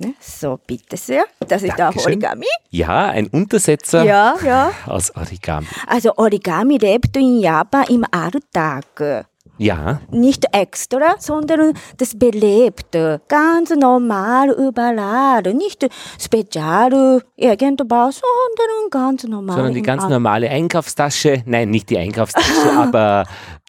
Ne? So, bitte sehr. Das ist auch Dankeschön. Origami. Ja, ein Untersetzer Ja, ja. aus Origami. Also Origami lebt in Japan im Alltag. Ja, Nicht extra, sondern das belebt. Ganz normal überall. Nicht spezial irgendwas, sondern ganz normal. sondern die ganz normale Einkaufstasche, nein, nicht die Einkaufstasche, aber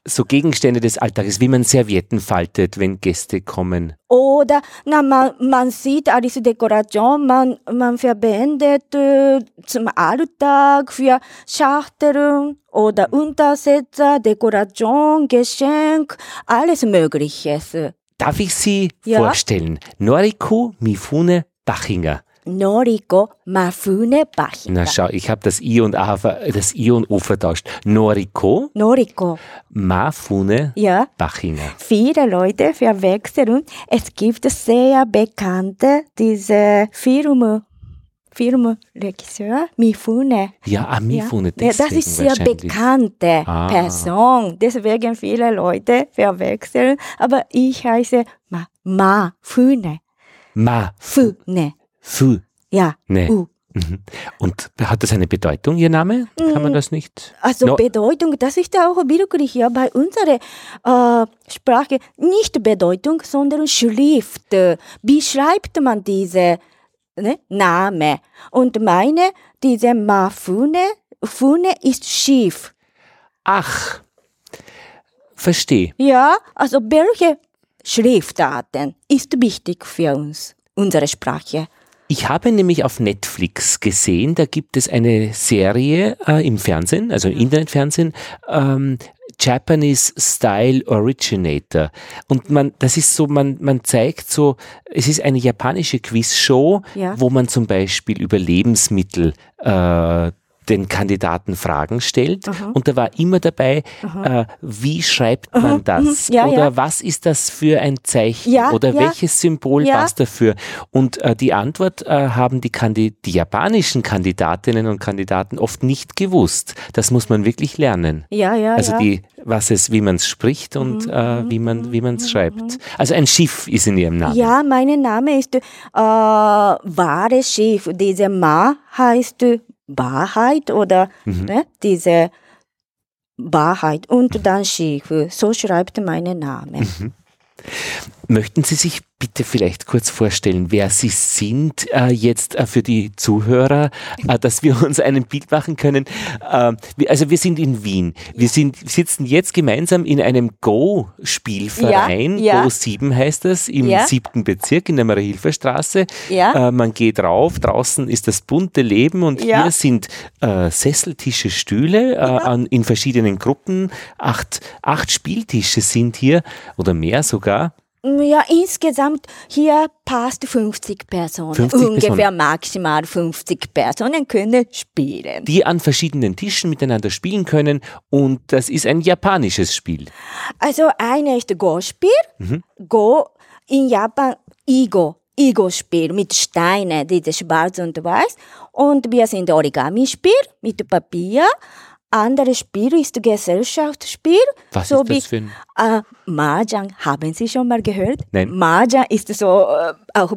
so Gegenstände des Alltages, wie man Servietten faltet, wenn Gäste kommen. Oder na, man, man sieht alles Dekoration, man, man verwendet äh, zum Alltag für Schachteln oder Untersetzer, Dekoration, Geschenk, alles Mögliches. Darf ich Sie Ja. vorstellen? Noriko Mifune Bachinger. Noriko Mafune Bachi. Na schau, ich habe das I und A, das I und O vertauscht. Noriko Noriko, Mafune ja. Bachinger. Viele Leute verwechseln. Es gibt sehr bekannte diese Film, Filmregisseur Mifune. Ja, ah, Mifune, Ja, das ist sehr bekannte Ah. Person. Deswegen viele Leute verwechseln. Aber ich heiße Ma, Ma Fune. Ma, Fune. Fu, Ja. ne. U. Mhm. Und hat das eine Bedeutung, Ihr Name? Kann man das nicht? Also No- Bedeutung, das ist auch wirklich ja bei unserer äh, Sprache nicht Bedeutung, sondern Schrift. Wie schreibt man diese ne, Name? Und meine, diese Mafune, Fune ist schief. Ach, verstehe. Ja, also welche Schriftarten ist wichtig für uns, unsere Sprache? Ich habe nämlich auf Netflix gesehen, da gibt es eine Serie äh, im Fernsehen, also im Internetfernsehen, ähm, Japanese Style Originator. Und man, das ist so, man, man zeigt so, es ist eine japanische Quizshow, Ja. wo man zum Beispiel über Lebensmittel äh, den Kandidaten Fragen stellt. Und da war immer dabei, äh, wie schreibt man das? Ja, Oder ja. was ist das für ein Zeichen? Ja, Oder welches Symbol passt dafür? Und äh, die Antwort äh, haben die, Kandi die japanischen Kandidatinnen und Kandidaten oft nicht gewusst. Das muss man wirklich lernen. Ja, ja, Also die, was es, wie man es spricht und äh, wie man wie man es schreibt. Also ein Schiff ist in ihrem Namen. Ja, mein Name ist äh, wahre Schiff. Diese Ma heißt Wahrheit oder ne, diese Wahrheit und dann Schiff. So schreibt mein Name. Möchten Sie sich bitte vielleicht kurz vorstellen, wer Sie sind äh, jetzt äh, für die Zuhörer, äh, dass wir uns ein Bild machen können? Äh, wir, also wir sind in Wien. Wir sind, sitzen jetzt gemeinsam in einem Go-Spielverein. Ja, ja. Go 7 heißt das, im Ja. siebten Bezirk in der Marie-Hilfer-Straße. Ja. Äh, man geht rauf, draußen ist das bunte Leben und hier sind äh, Sesseltische, Stühle äh, an, in verschiedenen Gruppen. Acht, acht Spieltische sind hier oder mehr sogar. Ja, insgesamt hier passt 50 Personen. 50 Ungefähr Personen. maximal 50 Personen können spielen. die an verschiedenen Tischen miteinander spielen können und das ist ein japanisches Spiel. Also eine ist Go-Spiel. Mhm. Go in Japan Igo. Igo-Spiel mit Steinen, diese schwarz und weiß. Und wir sind Origami-Spiel mit Papier. Anderes Spiel ist Gesellschaftsspiel. Was so ist wie das für ein... äh, Mahjong. Haben Sie schon mal gehört? Nein. Mahjong ist so äh, auch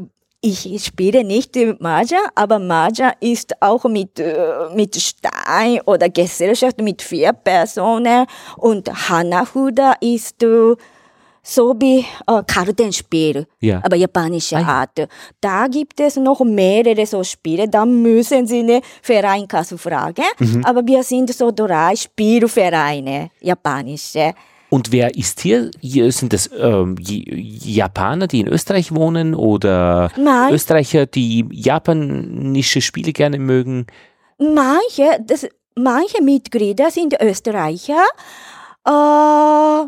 ich spiele nicht Mahjong, aber Mahjong ist auch mit, äh, mit Stein oder Gesellschaft mit vier Personen und Hanafuda ist äh, so wie äh, Kartenspiel, Ja. aber japanische Ah. Art. Da gibt es noch mehrere so Spiele, da müssen Sie eine Vereinkasse fragen, Mhm. aber wir sind so drei Spielvereine, japanische. Und wer ist hier? sind das ähm, Japaner, die in Österreich wohnen oder Nein. Österreicher, die japanische Spiele gerne mögen? Manche, das, manche Mitglieder sind Österreicher. Äh,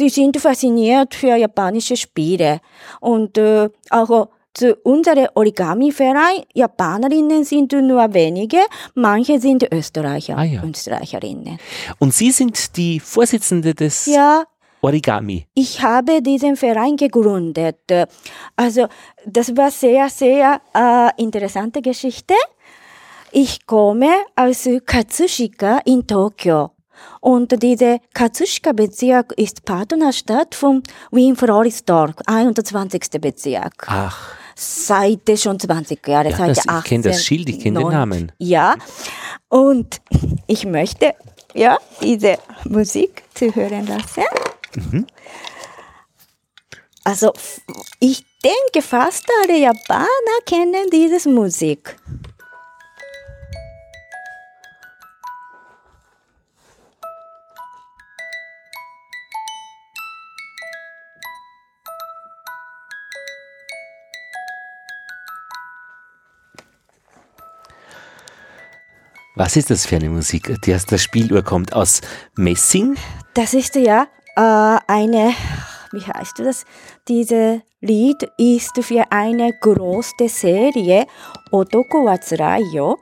sie sind fasziniert für japanische Spiele. Und äh, auch zu unserem Origami-Verein, Japanerinnen sind nur wenige, manche sind Österreicher, Ah, ja. Österreicherinnen. Und Sie sind die Vorsitzende des Ja, Origami. ich habe diesen Verein gegründet. Also das war sehr, sehr äh, interessante Geschichte. Ich komme aus Katsushika in Tokio. Und dieser Katsushika-Bezirk ist Partnerstadt von Wien-Floridsdorf, 21. Bezirk. Ach, seit schon 20 Jahre, Ja, seit das- ich kenn das Schild, ich kenn den 18, Namen. Ja, und ich möchte ja diese Musik zu hören lassen. Mhm. Also ich denke, fast alle Japaner kennen diese Musik. Was ist das für eine Musik, die aus der Spieluhr kommt? Aus Messing? Das ist ja äh, eine, wie heißt das? Diese Lied ist für eine große Serie Otoko wa Tsurai yo.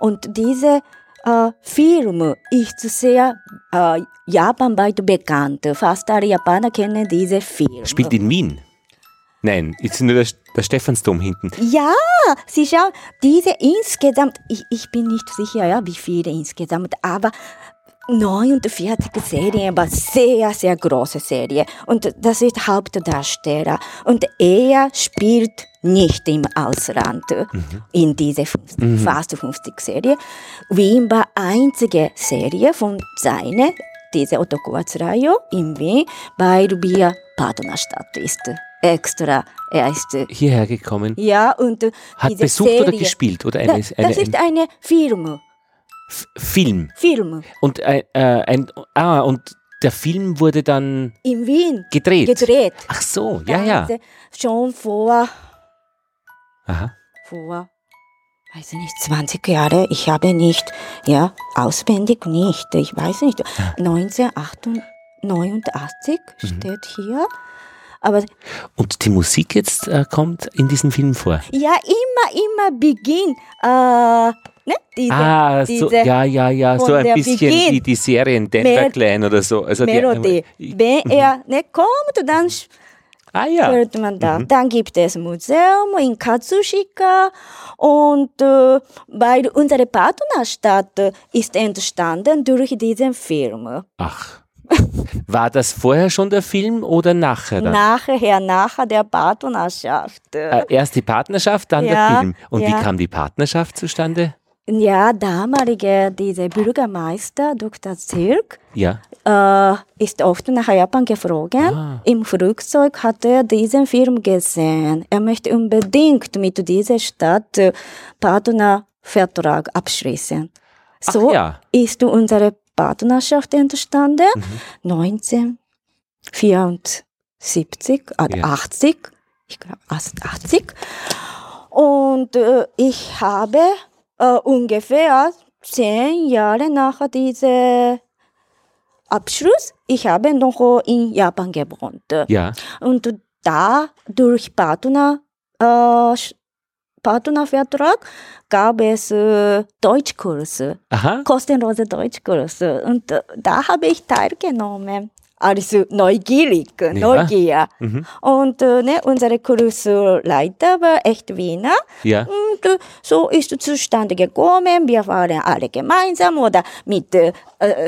Und diese äh, Film ist sehr äh, japanweit bekannt. Fast alle Japaner kennen diese Film. Spielt in Wien? Nein, ist nur der, der Stephansdom hinten. Ja, Sie schauen, diese insgesamt, ich, ich bin nicht sicher, ja, wie viele insgesamt, aber 49 Serien war sehr, sehr große Serie. Und das ist Hauptdarsteller. Und er spielt nicht im Ausland in diese 50, fast 50 Serie. Wien war einzige Serie von seiner, diese Otoko wa Tsurai in Wien, weil wir Partnerstadt ist. Extra, er ist Hierher gekommen. ja, und äh, Hat besucht Serie, oder gespielt? Oder Da, eine, das eine, ist ein eine Film. F- Film. Film. Und ein, äh, ein, ah, und der Film wurde dann In Wien gedreht. gedreht. Ach so, ja, ja. Schon vor, Aha. vor, weiß ich nicht, 20 Jahre. Ich habe nicht, ja, auswendig nicht. Ich weiß nicht. 1989 Mhm. steht hier. Aber Und die Musik jetzt äh, kommt in diesem Film vor. ja, immer, immer Beginn. Äh, ne? Diese, ah, so, diese ja, ja, ja, so ein bisschen Beginn. wie die Serien Denver Clan oder so. Also die- Melodie. Ich- Wenn er ne, kommt, dann ah ja. hört man da. Dann gibt es Museum in Katsushika und äh, weil unsere Partnerstadt äh, ist entstanden durch diesen Film. Ach. War das vorher schon der Film oder nachher? Dann? Nachher, nachher der Partnerschaft. Äh, erst die Partnerschaft, dann der Ja, Film. Und ja. wie kam die Partnerschaft zustande? Ja, damalige dieser Bürgermeister Dr. Zirk Ja. äh, ist oft nach Japan geflogen. Ah. Im Flugzeug hat er diesen Film gesehen. Er möchte unbedingt mit dieser Stadt äh, Partnervertrag abschließen. Ach So ja. ist unsere Partnerschaft entstanden. 1974, also Ja. 80, ich glaube 80. Und äh, ich habe äh, ungefähr zehn Jahre nach diesem Abschluss, ich habe noch in Japan gewohnt. Ja. Und da durch Partner, äh, Partnervertrag gab es äh, Deutschkurse, Aha. kostenlose Deutschkurse. Und äh, da habe ich teilgenommen. Also neugierig, Neugier. Mhm. Und äh, ne, unsere Kursleiter war echt Wiener. Ja. Und äh, so ist es zustande gekommen. Wir waren alle gemeinsam oder mit äh,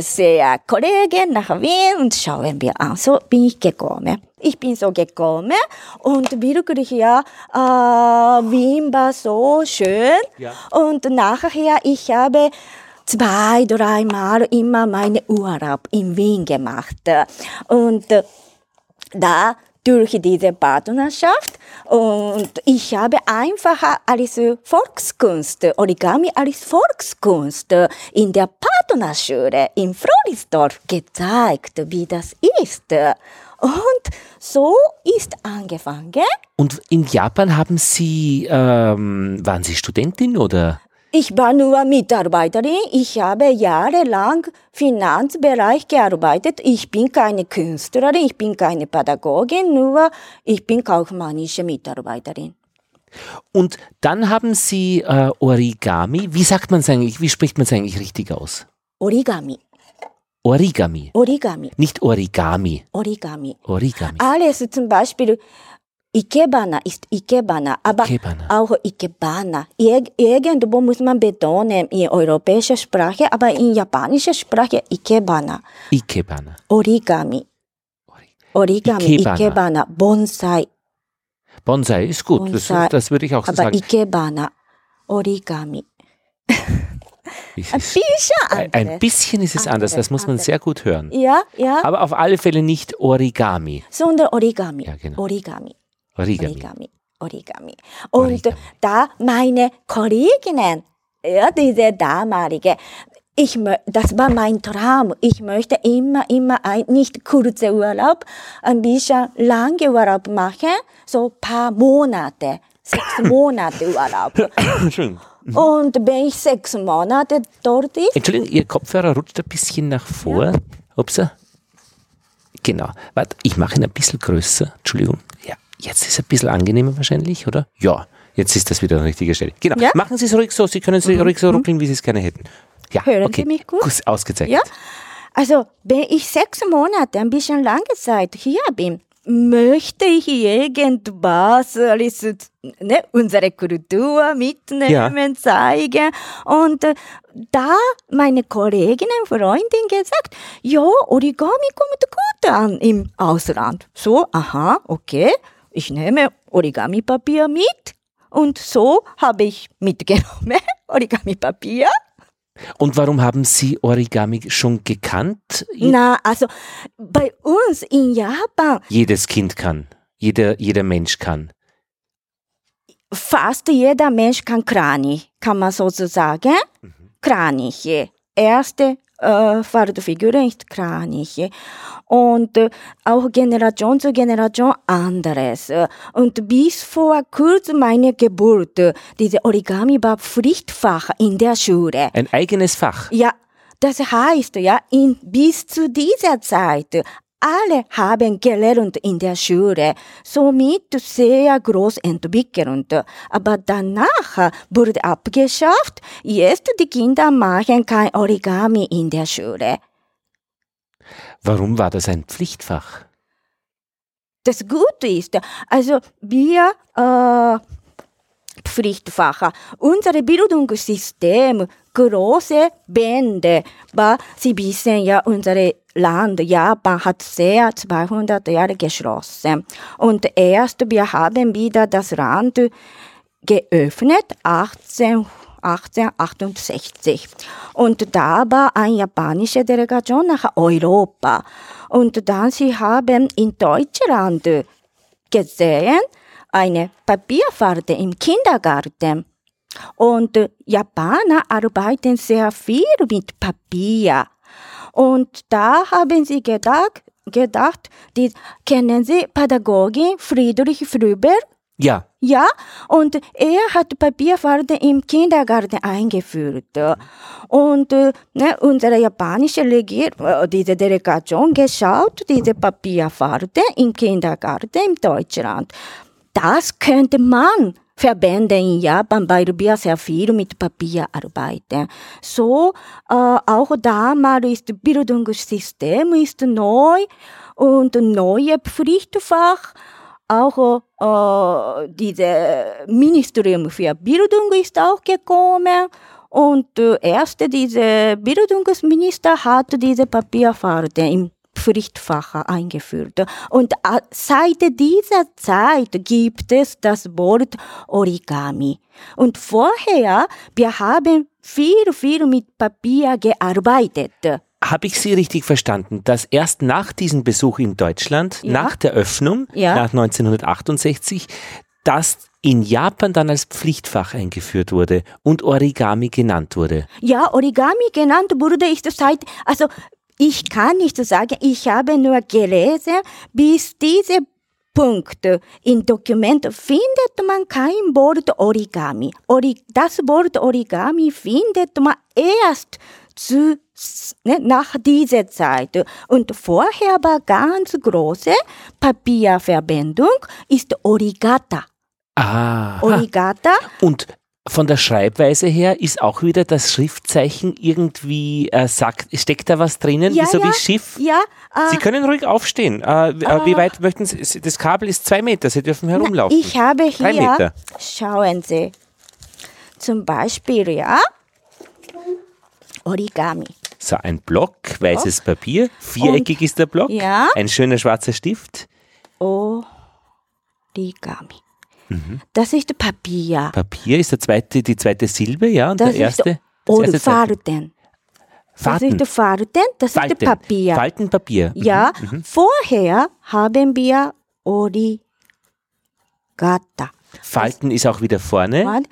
sehr Kollegen nach Wien und schauen wir an. So bin ich gekommen. Ich bin so gekommen und wirklich, ja, äh, Wien war so schön. Ja. Und nachher, ich habe zwei, dreimal immer meine Urlaub in Wien gemacht. Und da durch diese Partnerschaft und ich habe einfach als Volkskunst, Origami als Volkskunst in der Partnerschule in Florisdorf gezeigt, wie das ist. Und so ist angefangen. Und in Japan haben Sie, ähm, waren Sie Studentin oder? Ich war nur Mitarbeiterin. Ich habe jahrelang Finanzbereich gearbeitet. Ich bin keine Künstlerin, ich bin keine Pädagogin, nur ich bin kaufmännische Mitarbeiterin. Und dann haben Sie äh, Origami. Wie sagt man es eigentlich? Wie spricht man es eigentlich richtig aus? Origami, Origami. Origami, Nicht Origami. Origami. Origami. Alles zum Beispiel Ikebana ist Ikebana, aber Ikebana. auch Ikebana. Ir irgendwo muss man betonen in europäischer Sprache, aber in japanischer Sprache Ikebana. Ikebana. Origami. Origami, Ikebana. Ikebana, Bonsai. Bonsai ist gut, das, Bonsai. das würde ich auch so Aber sagen. Ikebana, Origami. Ein bisschen anders. ein bisschen ist es anders, das muss man sehr gut hören. Ja, ja, Aber auf alle Fälle nicht Origami. sondern Origami. Ja, genau. Origami. Origami. Origami. Origami. Und Origami. da meine Kolleginnen, ja, diese damalige, ich, das war mein Traum. Ich möchte immer, immer ein, nicht kurze Urlaub, ein bisschen lange Urlaub machen, so paar Monate, sechs Monate Urlaub. Entschuldigung. Und wenn ich sechs Monate dort ist, Entschuldigung, Ihr Kopfhörer rutscht ein bisschen nach vor. Upsa. Genau. Warte, ich mache ihn ein bisschen größer. Entschuldigung. Ja, jetzt ist es ein bisschen angenehmer wahrscheinlich, oder? Ja, jetzt ist das wieder an der richtigen Stelle. Genau. Ja? Machen Sie es ruhig so. Sie können es ruhig so ruckeln, wie Sie es gerne hätten. Ja, Hören okay. Sie mich gut? Ausgezeichnet. Ja, also wenn ich sechs Monate, ein bisschen lange Zeit hier bin, möchte ich irgendwas, ne, unsere Kultur mitnehmen, zeigen. Und äh, da meine Kollegin, Freundin gesagt, ja, Origami kommt gut an im Ausland. So, aha, okay, ich nehme Origami-Papier mit. Und so habe ich mitgenommen Origami-Papier. Und warum haben Sie Origami schon gekannt? Na, also bei uns in Japan, Jedes Kind kann. Jeder, jeder Mensch kann. fast jeder Mensch kann Kranich, kann man sozusagen. Kranich. Erste äh, Fahrtfigur ist Kranich. Und äh, auch Generation zu Generation anderes. Und bis vor kurzem meine Geburt, diese Origami war Pflichtfach in der Schule. Ein eigenes Fach. Ja, das heißt, ja, in, bis zu dieser Zeit, alle haben gelernt in der Schule, somit sehr groß entwickelt. Aber danach wurde abgeschafft, jetzt die Kinder machen kein Origami in der Schule. Warum war das ein Pflichtfach? Das Gute ist, also wir äh, Pflichtfach, unser Bildungssystem, große Bände, aber Sie wissen ja, unser Land, Japan, hat sehr 200 Jahre geschlossen. Und erst wir haben wieder das Land geöffnet, 18 1868. Und da war eine japanische Delegation nach Europa. Und dann sie haben in Deutschland gesehen, eine Papierfalte im Kindergarten. Und Japaner arbeiten sehr viel mit Papier. Und da haben sie gedacht, gedacht die, kennen Sie Pädagogin Friedrich Früber? Ja, Ja, und er hat Papierfarbe im Kindergarten eingeführt. Und äh, ne, unsere japanische Regierung, äh, diese Delegation geschaut, diese Papierfarbe im Kindergarten in Deutschland. Das könnte man verwenden in Japan, weil wir sehr viel mit Papier arbeiten. So, äh, auch damals das Bildungssystem ist neu und neue Pflichtfach auch äh, diese Ministerium für Bildung ist auch gekommen und äh, erst diese Bildungsminister hat diese Papierfarbe im Pflichtfach eingeführt. Und äh, seit dieser Zeit gibt es das Wort Origami. Und vorher, wir haben viel, viel mit Papier gearbeitet. habe ich Sie richtig verstanden, dass erst nach diesem Besuch in Deutschland, Ja. nach der Öffnung, Ja. nach 1968, das in Japan dann als Pflichtfach eingeführt wurde und Origami genannt wurde? Ja, Origami genannt wurde, ist seit, also ich kann nicht sagen, ich habe nur gelesen, bis diese Punkt im Dokument findet man kein Wort Origami. Ori das Wort Origami findet man erst zu, ne, nach dieser Zeit. Und vorher war ganz große Papierverbindung, ist Origata. Ah. Origata, Und von der Schreibweise her ist auch wieder das Schriftzeichen irgendwie, äh, sagt, steckt da was drinnen, Ja, so ja. wie Schiff? ja, äh, Sie können ruhig aufstehen. Äh, wie- äh, wie weit möchten Sie? Das Kabel ist zwei Meter, Sie dürfen herumlaufen. Ich habe Drei hier, Meter. schauen Sie, zum Beispiel, ja, Origami. So, ein Block, weißes Papier, viereckig ist der Block, Ja. ein schöner schwarzer Stift. O, Origami. Das ist Papier. Papier ist der zweite, die zweite Silbe, ja, und Das der erste. ist das erste Zeichen. Falten. Das Falten. ist Falten, das ist Falten. Papier. Faltenpapier. Mhm. Ja, vorher haben wir Origata. Falten ist auch wieder vorne.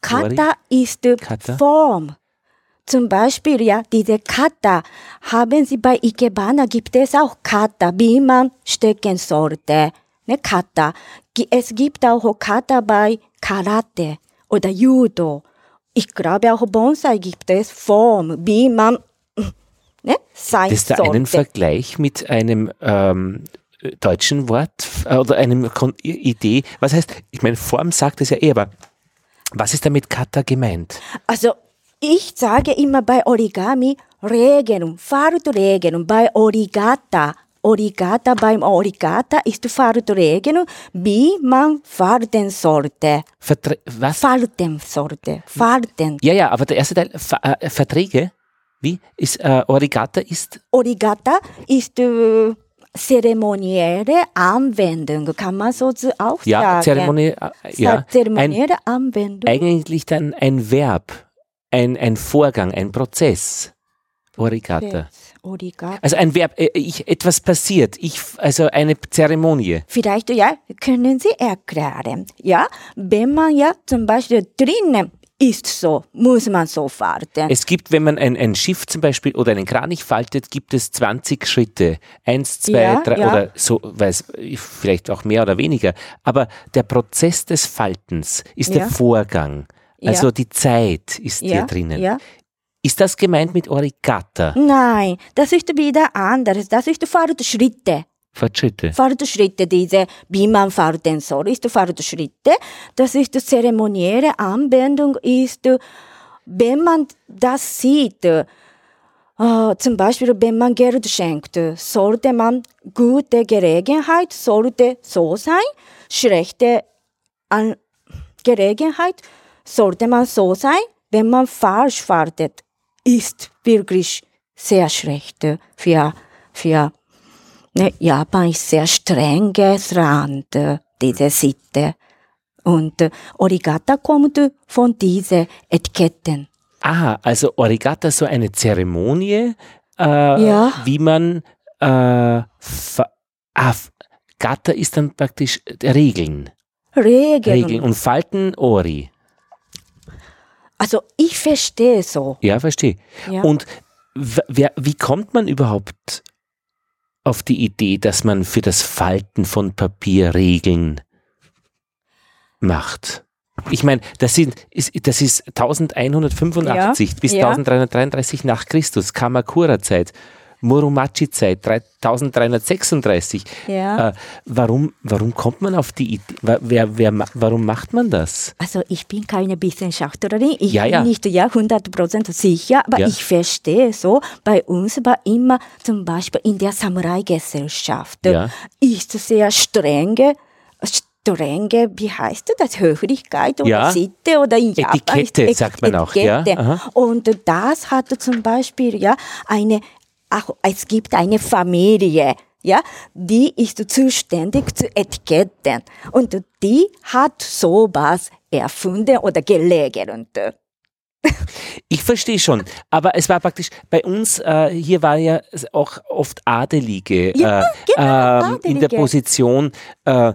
Kata ist Kata. Form. Zum Beispiel, ja, diese Kata haben Sie bei Ikebana gibt es auch Kata, wie man stecken sollte. Ne, Kata. Es gibt auch Kata bei Karate oder Judo. Ich glaube auch Bonsai gibt es Form, wie man ne, sein Das ist da einen sollte. Vergleich mit einem ähm, deutschen Wort äh, oder einem Kon Idee. Was heißt, ich meine, Form sagt es ja eh, aber was ist damit Kata gemeint? Also ich sage immer bei Origami Regelung, Faltregelung, bei Origata. Origata, beim Origata ist Faltregelung, wie man falten sollte. Vertre was? Falten sollte. Falten. ja, ja, aber der erste Teil, äh, Verträge, wie? Ist, äh, Origata ist, Origata ist äh, zeremonielle Anwendung, kann man so auch ja, sagen. Zeremonie, äh, ja, ein, Zeremonielle Anwendung. eigentlich dann ein Verb, ein, ein Vorgang, ein Prozess. Origata. Origata. Also ein Verb, äh, ich, etwas passiert, ich, also eine Zeremonie. Vielleicht, ja, können Sie erklären. Ja, wenn man ja zum Beispiel drinnen ist so, muss man so falten. Es gibt, wenn man ein, ein Schiff zum Beispiel oder einen Kranich faltet, gibt es 20 Schritte. Eins, zwei, Ja, drei ja. oder so, weiß, vielleicht auch mehr oder weniger. Aber der Prozess des Faltens ist der Ja. Vorgang. Also Ja. die Zeit ist hier ja, drinnen. Ist das gemeint mit Origata? Nein, das ist wieder anders. Das ist Fortschritte. Fortschritte. Fortschritte, diese, wie man falten soll, ist Fortschritte. Das ist zeremonielle Anwendung, ist, wenn man das sieht, äh, zum Beispiel, wenn man Geld schenkt, sollte man gute Gelegenheit, sollte so sein, schlechte An Gelegenheit, sollte man so sein, wenn man falsch faltet, ist wirklich sehr schlecht für, für Ne, Japan ist sehr strenges Land, äh, diese Sitte. Und äh, Origata kommt von diesen Etiketten. Ah, also Origata so eine Zeremonie, äh, Ja. wie man äh, ah, Gata ist dann praktisch äh, Regeln. Regeln. Regeln und Falten Ori. Also ich verstehe so. Ja, verstehe. Ja. Und wer, wie kommt man überhaupt auf die Idee, dass man für das Falten von Papier Regeln macht? Ich meine, das, sind, ist, das ist 1185 bis ja. 1333 nach Christus, Kamakura-Zeit, Muromachi-Zeit, 3336. Ja. Äh, warum, warum kommt man auf die Idee? Wer, wer, warum macht man das? Also ich bin keine Wissenschaftlerin, ich Ja, ja. bin nicht ja 100% sicher, aber Ja. ich verstehe so, bei uns war immer zum Beispiel in der Samurai-Gesellschaft ist sehr strenge, strenge, wie heißt das, Höflichkeit oder Ja. Sitte oder in Japan Etikette, sagt man auch, ja. Aha. Und das hat zum Beispiel ja eine, auch es gibt eine Familie, ja, die ist zuständig zu Etiketten und die hat sowas erfunden oder geregelt. Ich verstehe schon, aber es war praktisch, bei uns, äh, hier war ja auch oft Adelige Ja, äh, genau, ähm, in der Adelige. Position, äh,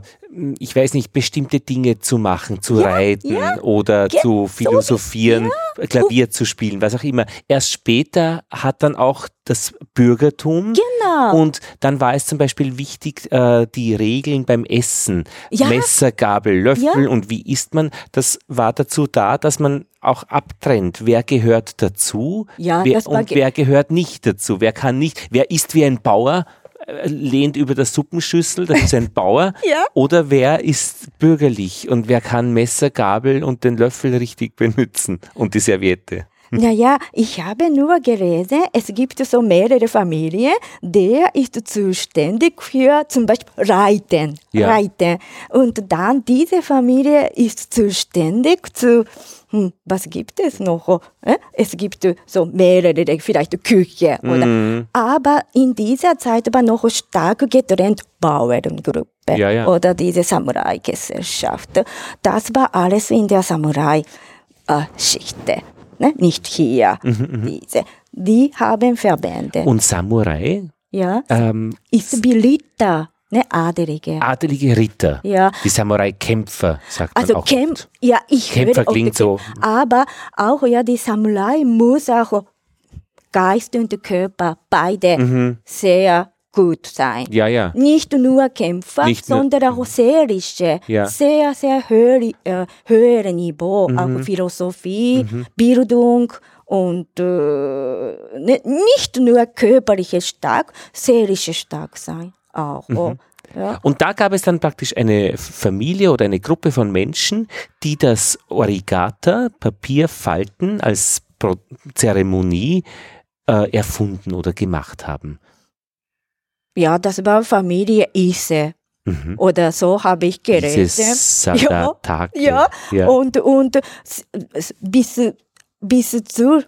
ich weiß nicht, bestimmte Dinge zu machen, zu reiten ja, oder ge- zu so philosophieren, Klavier zu spielen, was auch immer. Erst später hat dann auch das Bürgertum Genau. und dann war es zum Beispiel wichtig, äh, die Regeln beim Essen, Ja. Messer, Gabel, Löffel Ja. und wie isst man, das war dazu da, dass man auch abtrennt, wer gehört dazu? Ja, wer, und wer gehört nicht dazu, wer kann nicht, wer isst wie ein Bauer, lehnt über der Suppenschüssel, das ist ein Bauer, Ja. oder wer ist bürgerlich und wer kann Messer, Gabel und den Löffel richtig benutzen und die Serviette. Naja, ich habe nur gelesen, es gibt so mehrere Familien, der ist zuständig für zum Beispiel Reiten. Ja. Reiten. Und dann diese Familie ist zuständig zu, hm, was gibt es noch? Es gibt so mehrere, vielleicht Küche. Oder? Aber in dieser Zeit war noch stark getrennt Bauerngruppe Ja, ja. oder diese Samurai-Gesellschaft. Das war alles in der Samurai-Schicht. Ne? Nicht hier. Diese. Die haben Verbände. Und Samurai, ja, ähm, ist Ritter, ne? Adelige. adelige Ritter, Ja. die Samurai-Kämpfer, sagt man Also auch. Kämpf, oft. ja, ich Kämpfer höre klingt so- Aber auch ja, die Samurai muss auch Geist und Körper beide sehr gut sein. Mhm. Ja, ja. Nicht nur Kämpfer, Nicht nur- sondern auch seelische, Ja. sehr, sehr höhere, äh, höhere Niveau, Mhm. auch Philosophie, Bildung und äh, ne, nicht nur körperliche stark, seelische stark sein auch. Mhm. Ja. Und da gab es dann praktisch eine Familie oder eine Gruppe von Menschen, die das Origata, Papierfalten als Pro Zeremonie äh, erfunden oder gemacht haben. ja, das war Familie Ise. Mhm. Oder so habe ich. Dieses Sadatake. Ja, ja. Und, und bis, bis zu,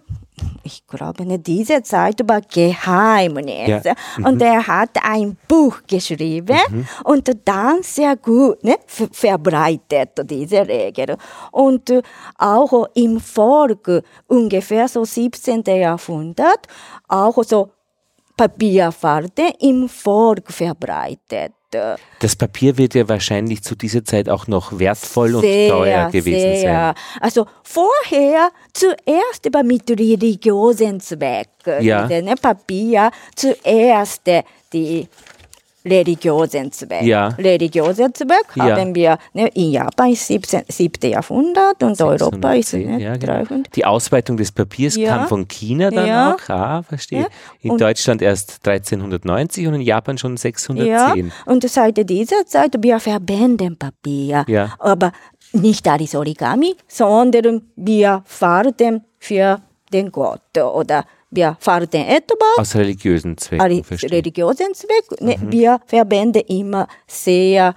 ich glaube, ne, diese Zeit war Geheimnis. Ja. Und er hat ein Buch geschrieben und dann sehr gut ne, ver- verbreitet, diese Regel. Und äh, auch im Volk, ungefähr so 17. Jahrhundert, auch so Papierfalten im Volk verbreitet. Das Papier wird ja wahrscheinlich zu dieser Zeit auch noch wertvoll und teuer gewesen sehr. Also vorher zuerst aber mit religiösen Zweck. Ja. Ne, Papier zuerst die religiösen Zweck. Ja. Religiösen Zweck Ja. haben wir ne, in Japan ist 17. 7. Jahrhundert und Europa ist 610, ne, ja, genau. 300. Die Ausweitung des Papiers Ja. kam von China dann Ja. auch. Ah, verstehe. Ja. In Und- Deutschland erst 1390 und in Japan schon Ja, 610. und seit dieser Zeit wir verwenden Papier. Ja. Aber nicht als Origami, sondern wir falten für den Gott oder wir falten etwas Aus religiösen Zwecken, verstehe. religiösen Zweck. Ne, Wir verwenden immer sehr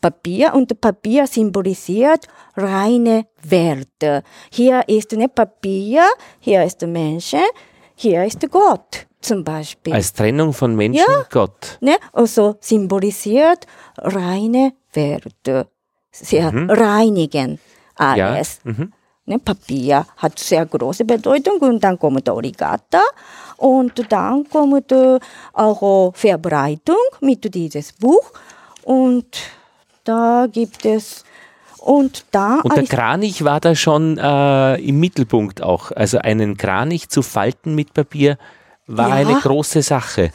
Papier und Papier symbolisiert reine Werte. Hier ist ne Papier, hier ist Menschen, hier ist Gott zum Beispiel. Als Trennung von Menschen Ja. und Gott. ne, also symbolisiert reine Werte, sehr reinigen alles. Mhm. Ne, Papier hat sehr große Bedeutung und dann kommt Origata und dann kommt auch Verbreitung mit dieses Buch und da gibt es und da Und der Kranich war da schon äh, im Mittelpunkt auch. Also einen Kranich zu falten mit Papier war Ja. eine große Sache.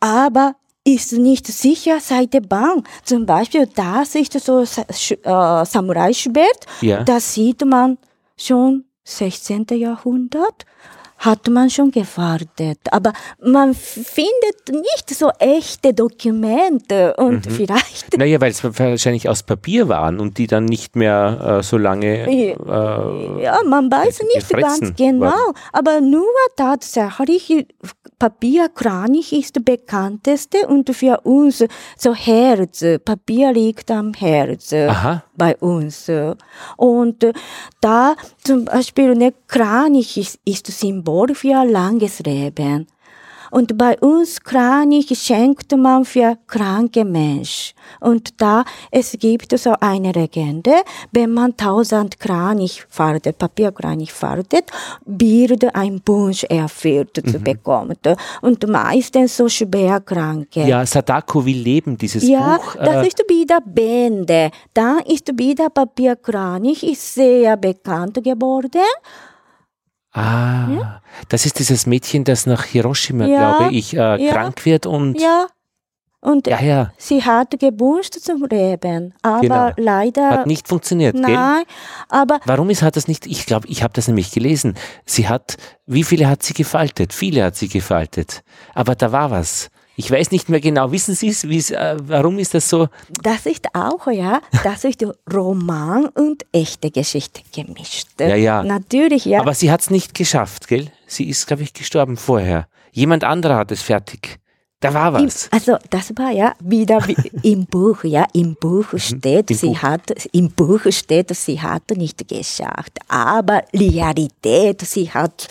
aber ist nicht sicher seit der Bank. Zum Beispiel, das ist so äh, Samurai-Schwert. Ja. Das sieht man schon 16. Jahrhundert. Hat man schon gewartet. Aber man findet nicht so echte Dokumente und Mhm. vielleicht Naja, weil es wahrscheinlich aus Papier waren und die dann nicht mehr äh, so lange äh, Ja, man weiß ge- nicht ganz genau, worden. aber nur tatsächlich Papierkranich ist der bekannteste und für uns so Herz, Papier liegt am Herz Aha. bei uns. Und äh, da zum Beispiel ne Kranich ist, ist Symbol für langes Leben. Und bei uns Kranich schenkt man für kranke Mensch. Und da es gibt so eine Legende, wenn man tausend Kranich faltet, Papierkranich faltet, wird ein Wunsch erfüllt zu bekommen. Und meistens so schwerkranke. Ja, Sadako will leben, dieses Ja, Buch. das äh, ist wieder Bände. Dann ist wieder Papierkranich, ist sehr bekannt geworden. Ah, das ist dieses Mädchen, das nach Hiroshima, Ja, glaube ich, äh, ja. krank wird und Ja. Und ja, ja, sie hat gewünscht zum Leben, aber Genau. leider hat nicht funktioniert, gell? nein. Aber Warum ist, hat das nicht, ich glaube, ich habe das nämlich gelesen. Sie hat, wie viele hat sie gefaltet? Viele hat sie gefaltet. Aber da war was. Ich weiß nicht mehr genau. Wissen Sie es? Äh, warum ist das so? Das ist auch, ja, das ist Roman und echte Geschichte gemischt. Ja, ja. Natürlich, ja. Aber sie hat es nicht geschafft, gell? Sie ist, glaube ich, gestorben vorher. Jemand anderer hat es fertig. Da war was. Also das war ja wieder wie im Buch, ja, im Buch mhm. steht, Im sie Buch. hat, im Buch steht, sie hat nicht geschafft. Aber Realität, sie hat,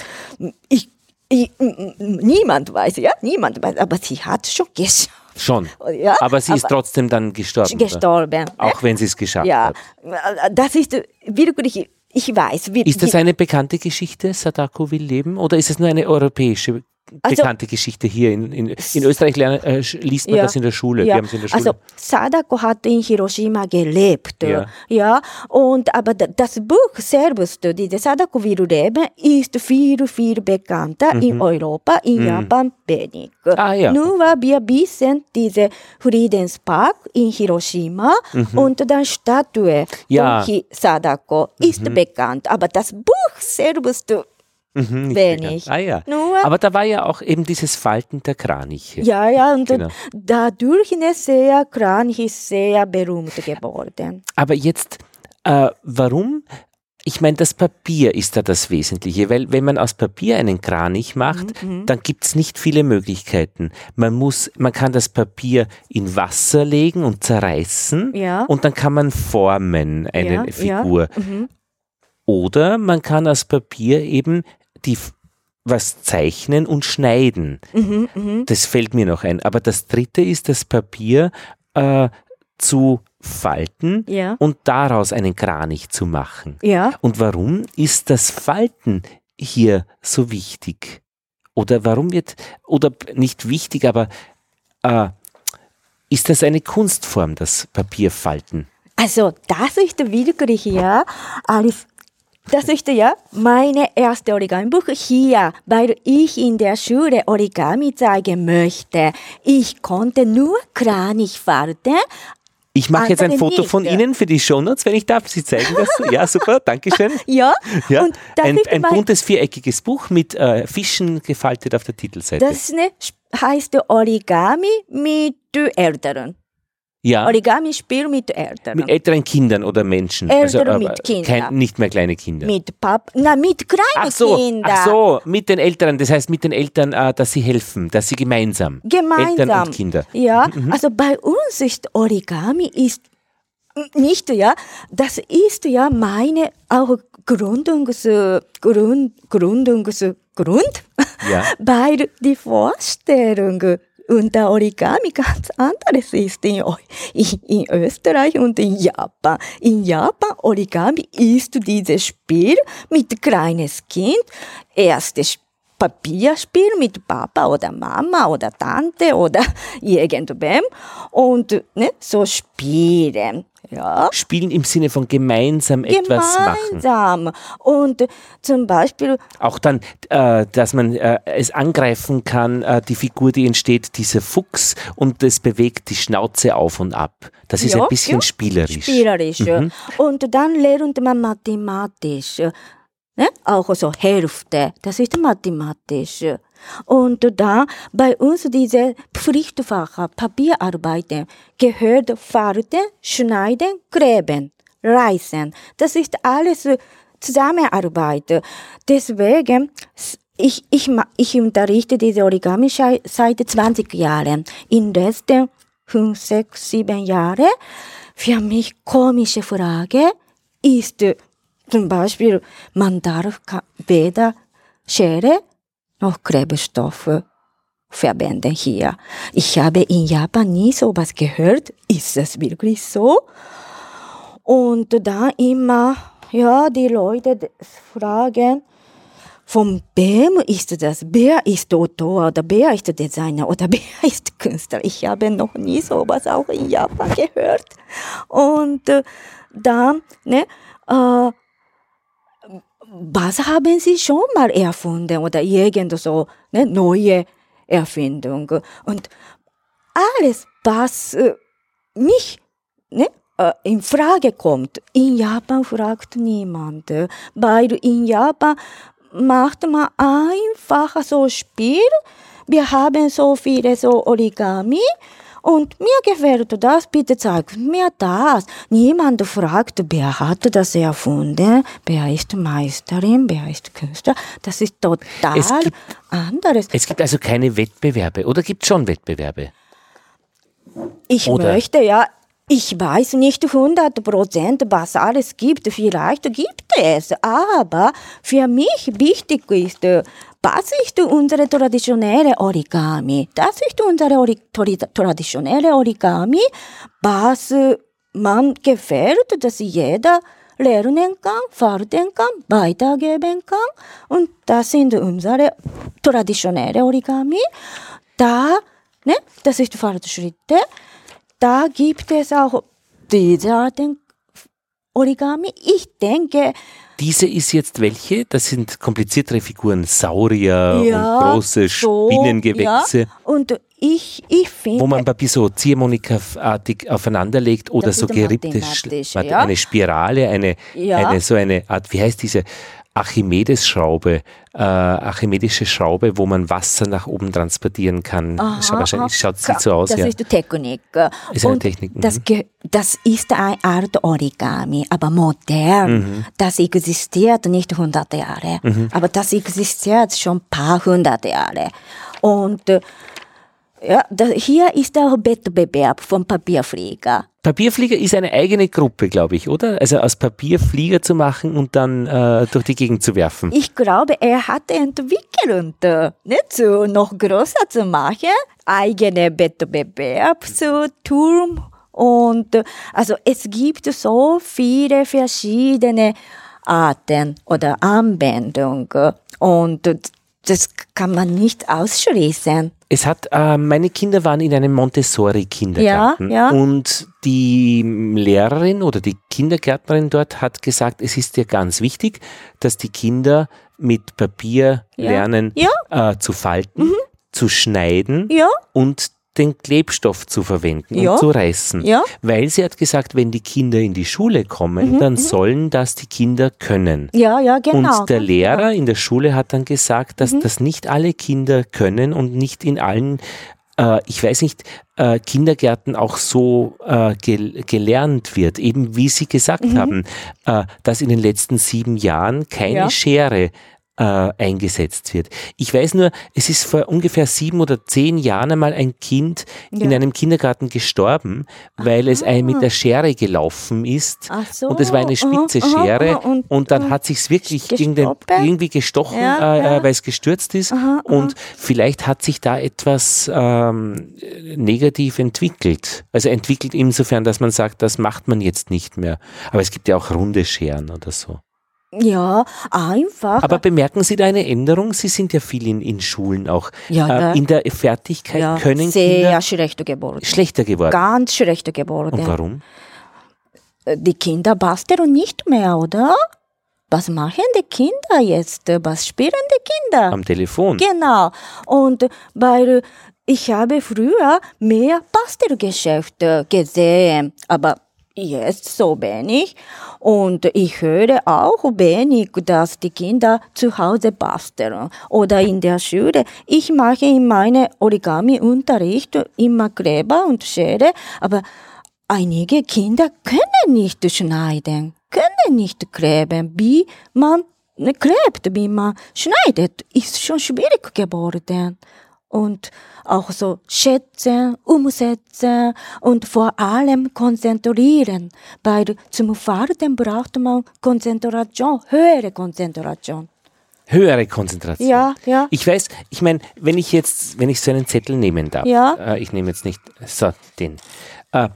ich, ich, niemand weiß, ja, niemand weiß, aber sie hat schon geschafft. Schon. Ja, aber sie ist aber trotzdem dann gestorben. Gestorben. Oder? Auch wenn sie es geschafft ja, hat. Ja, das ist wirklich, ich weiß. Wie, ist das eine bekannte Geschichte, Sadako will leben, oder ist es nur eine europäische also, bekannte Geschichte hier. In, in, in Österreich lernen, äh, liest man ja, das in der Schule. Ja. Wir in der Schule. Also Sadako hat in Hiroshima gelebt. Ja. ja. Und aber das Buch selbst, diese Sadako will leben, ist viel, viel bekannter mhm. in Europa, in mhm. Japan wenig. Ah, ja. Nur wir wissen diese Friedenspark in Hiroshima mhm. und dann Statue ja. von Sadako ist mhm. bekannt. Aber das Buch selbst Mhm, wenig. Ah, ja. Nur, Aber da war ja auch eben dieses Falten der Kraniche. Ja, ja, und genau. dadurch ist sehr Kranich sehr berühmt geworden. Aber jetzt, äh, warum? Ich meine, das Papier ist da das Wesentliche, weil wenn man aus Papier einen Kranich macht, mhm, mhm. dann gibt es nicht viele Möglichkeiten. Man muss, man kann das Papier in Wasser legen und zerreißen ja. und dann kann man formen eine ja, Figur. Ja. Mhm. Oder man kann aus Papier eben die was zeichnen und schneiden. Mhm, mh. Das fällt mir noch ein. Aber das dritte ist das Papier äh, zu falten ja. und daraus einen Kranich zu machen. Ja. Und warum ist das Falten hier so wichtig? Oder warum wird, oder nicht wichtig, aber äh, ist das eine Kunstform, das Papierfalten? Also das ist wirklich ja als das ist ja meine erste Origami-Buch hier, weil ich in der Schule Origami zeigen möchte. Ich konnte nur Kranich falten, ich mache jetzt ein Foto von Ihnen für die Shownotes, wenn ich darf. Sie zeigen das. Ja, super, Dankeschön. Ja, ja und ein, ein buntes viereckiges Buch mit äh, Fischen gefaltet auf der Titelseite. Das ne, heißt Origami mit Eltern. Ja. Origami-Spiel mit Eltern. Mit älteren Kindern oder Menschen. Eltern also, mit Kindern. Kein, nicht mehr kleine Kinder. Mit Pap na, mit kleinen ach so, Kindern. Ach so, mit den Eltern. Das heißt mit den Eltern, äh, dass sie helfen, dass sie gemeinsam. Gemeinsam. Eltern und Kinder. Ja, mhm. mhm. also bei uns ist Origami ist nicht, ja, das ist ja meine auch Gründungs, Grund, Gründungsgrund, ja. weil die Vorstellung und der Origami ganz anderes ist in, in, Österreich und in Japan. In Japan Origami ist dieses Spiel mit kleines Kind, erstes Papierspiel mit Papa oder Mama oder Tante oder irgendwem und ne, so spielen. Ja. Spielen im Sinne von gemeinsam, gemeinsam. etwas machen. Gemeinsam. Und zum Beispiel. Auch dann, äh, dass man äh, es angreifen kann, äh, die Figur, die entsteht, dieser Fuchs und es bewegt die Schnauze auf und ab. Das ist ja, ein bisschen ja. spielerisch. Spielerisch. Mhm. Und dann lernt man mathematisch. Ne? Auch so Hälfte. Das ist mathematisch. Und da bei uns diese Pflichtfach Papierarbeiten gehört Falten, Schneiden, Gräben, Reißen. Das ist alles Zusammenarbeit. Deswegen, ich, ich, ich unterrichte diese Origami seit 20 Jahren. In den letzten 5, 6, 7 Jahren. Für mich komische Frage ist zum Beispiel, man darf weder Schere noch Klebestoffe verwenden hier. Ich habe in Japan nie sowas gehört. Ist es wirklich so? Und da immer, ja, die Leute fragen, von wem ist das? Wer ist Autor oder wer ist Designer oder wer ist Künstler? Ich habe noch nie sowas auch in Japan gehört. Und äh, dann, ne, äh, was haben Sie schon mal erfunden oder irgend so ne, neue Erfindung? Und alles, was äh, nicht ne, äh, in Frage kommt, in Japan fragt niemand, weil in Japan macht man einfach so Spiel. Wir haben so viele so Origami und mir gefällt das, bitte zeig mir das. Niemand fragt, wer hat das erfunden, wer ist Meisterin, wer ist Künstler. Das ist total Es gibt- anderes. Es gibt also keine Wettbewerbe oder gibt schon Wettbewerbe? Ich Oder- möchte ja, ich weiß nicht 100 Prozent, was alles gibt. Vielleicht gibt es, aber für mich wichtig ist, äh, was ist unsere traditionelle Origami? Das ist unsere Ori traditionelle Origami, was man gefällt, dass jeder lernen kann, falten kann, weitergeben kann. Und das sind unsere traditionelle Origami. Da, ne, das ist Fortschritte. Da gibt es auch diese Arten Origami. Ich denke, Diese ist jetzt welche? Das sind kompliziertere Figuren, Saurier ja, und große so, Spinnengewächse, Ja, und ich, ich finde, wo man Papier so Ziehharmonika-artig aufeinanderlegt oder so gerippte, ja. eine Spirale, eine, eine so eine Art, wie heißt diese Archimedes-Schraube, äh, archimedische Schraube, wo man Wasser nach oben transportieren kann. Scha- wahrscheinlich schaut sieht so aus, das ja. ist die Technik. Ist eine Und Technik, Das, mhm. das ist eine Art Origami, aber modern. Mhm. Das existiert nicht hundert Jahre, aber das existiert schon paar hundert Jahre. Und äh, ja, da, hier ist auch Wettbewerb vom Papierflieger. Papierflieger ist eine eigene Gruppe, glaube ich, oder? Also aus Papier Flieger zu machen und dann äh, durch die Gegend zu werfen. Ich glaube, er hat entwickelt, nicht so noch größer zu machen, eigene Wettbewerb zu Turm und also es gibt so viele verschiedene Arten oder Anwendungen und das kann man nicht ausschließen. Es hat, äh, meine Kinder waren in einem Montessori-Kindergarten Ja, ja. und die Lehrerin oder die Kindergärtnerin dort hat gesagt, es ist ja ganz wichtig, dass die Kinder mit Papier Ja. lernen. Äh, zu falten, zu schneiden und den Klebstoff zu verwenden Ja. und zu reißen. Ja. Weil sie hat gesagt, wenn die Kinder in die Schule kommen, dann sollen das die Kinder können. ja, ja, Mhm, genau. Und der ganz Lehrer in der Schule hat dann gesagt, dass Mhm. das nicht alle Kinder können und nicht in allen, äh, ich weiß nicht, äh, Kindergärten auch so äh, gel gelernt wird. Eben wie Sie gesagt haben, äh, dass in den letzten sieben Jahren keine Mhm. Ja. Schere äh, eingesetzt wird. Ich weiß nur, es ist vor ungefähr sieben oder zehn Jahren einmal ein Kind in Ja. einem Kindergarten gestorben, weil es ein mit der Schere gelaufen ist. Ach so, und es war eine spitze aha, aha, Schere und- und, dann hat sich's wirklich gegen den, irgendwie gestochen, Ja, äh, ja. Äh, weil es gestürzt ist. Aha, und vielleicht hat sich da etwas ähm, negativ entwickelt. Also entwickelt insofern, dass man sagt, das macht man jetzt nicht mehr. Aber es gibt ja auch runde Scheren oder so. Ja, einfach. Aber bemerken Sie da eine Änderung? Sie sind ja viel in, in Schulen auch. Ja. Äh, in der Fertigkeit ja, können sehr Kinder schlecht geworden. schlechter geworden. Ganz schlecht geworden. Und warum? Die Kinder basteln nicht mehr, oder? Was machen die Kinder jetzt? Was spielen die Kinder? Am Telefon. Genau. Und weil ich habe früher mehr Bastelgeschäfte gesehen, aber jetzt so wenig. Und ich höre auch wenig, dass die Kinder zu Hause basteln oder in der Schule. Ich mache in meinem Origami-Unterricht immer Kleber und Schere, aber einige Kinder können nicht schneiden, können nicht kleben, wie man klebt, wie man schneidet, ist schon schwierig geworden. Und auch so schätzen, umsetzen und vor allem konzentrieren, weil zum Falten braucht man Konzentration, höhere Konzentration. Höhere Konzentration. Ja, ja. Ich weiß, ich meine, wenn ich jetzt, wenn ich so einen Zettel nehmen darf, Ja. äh, ich nehme jetzt nicht, so, den. Äh,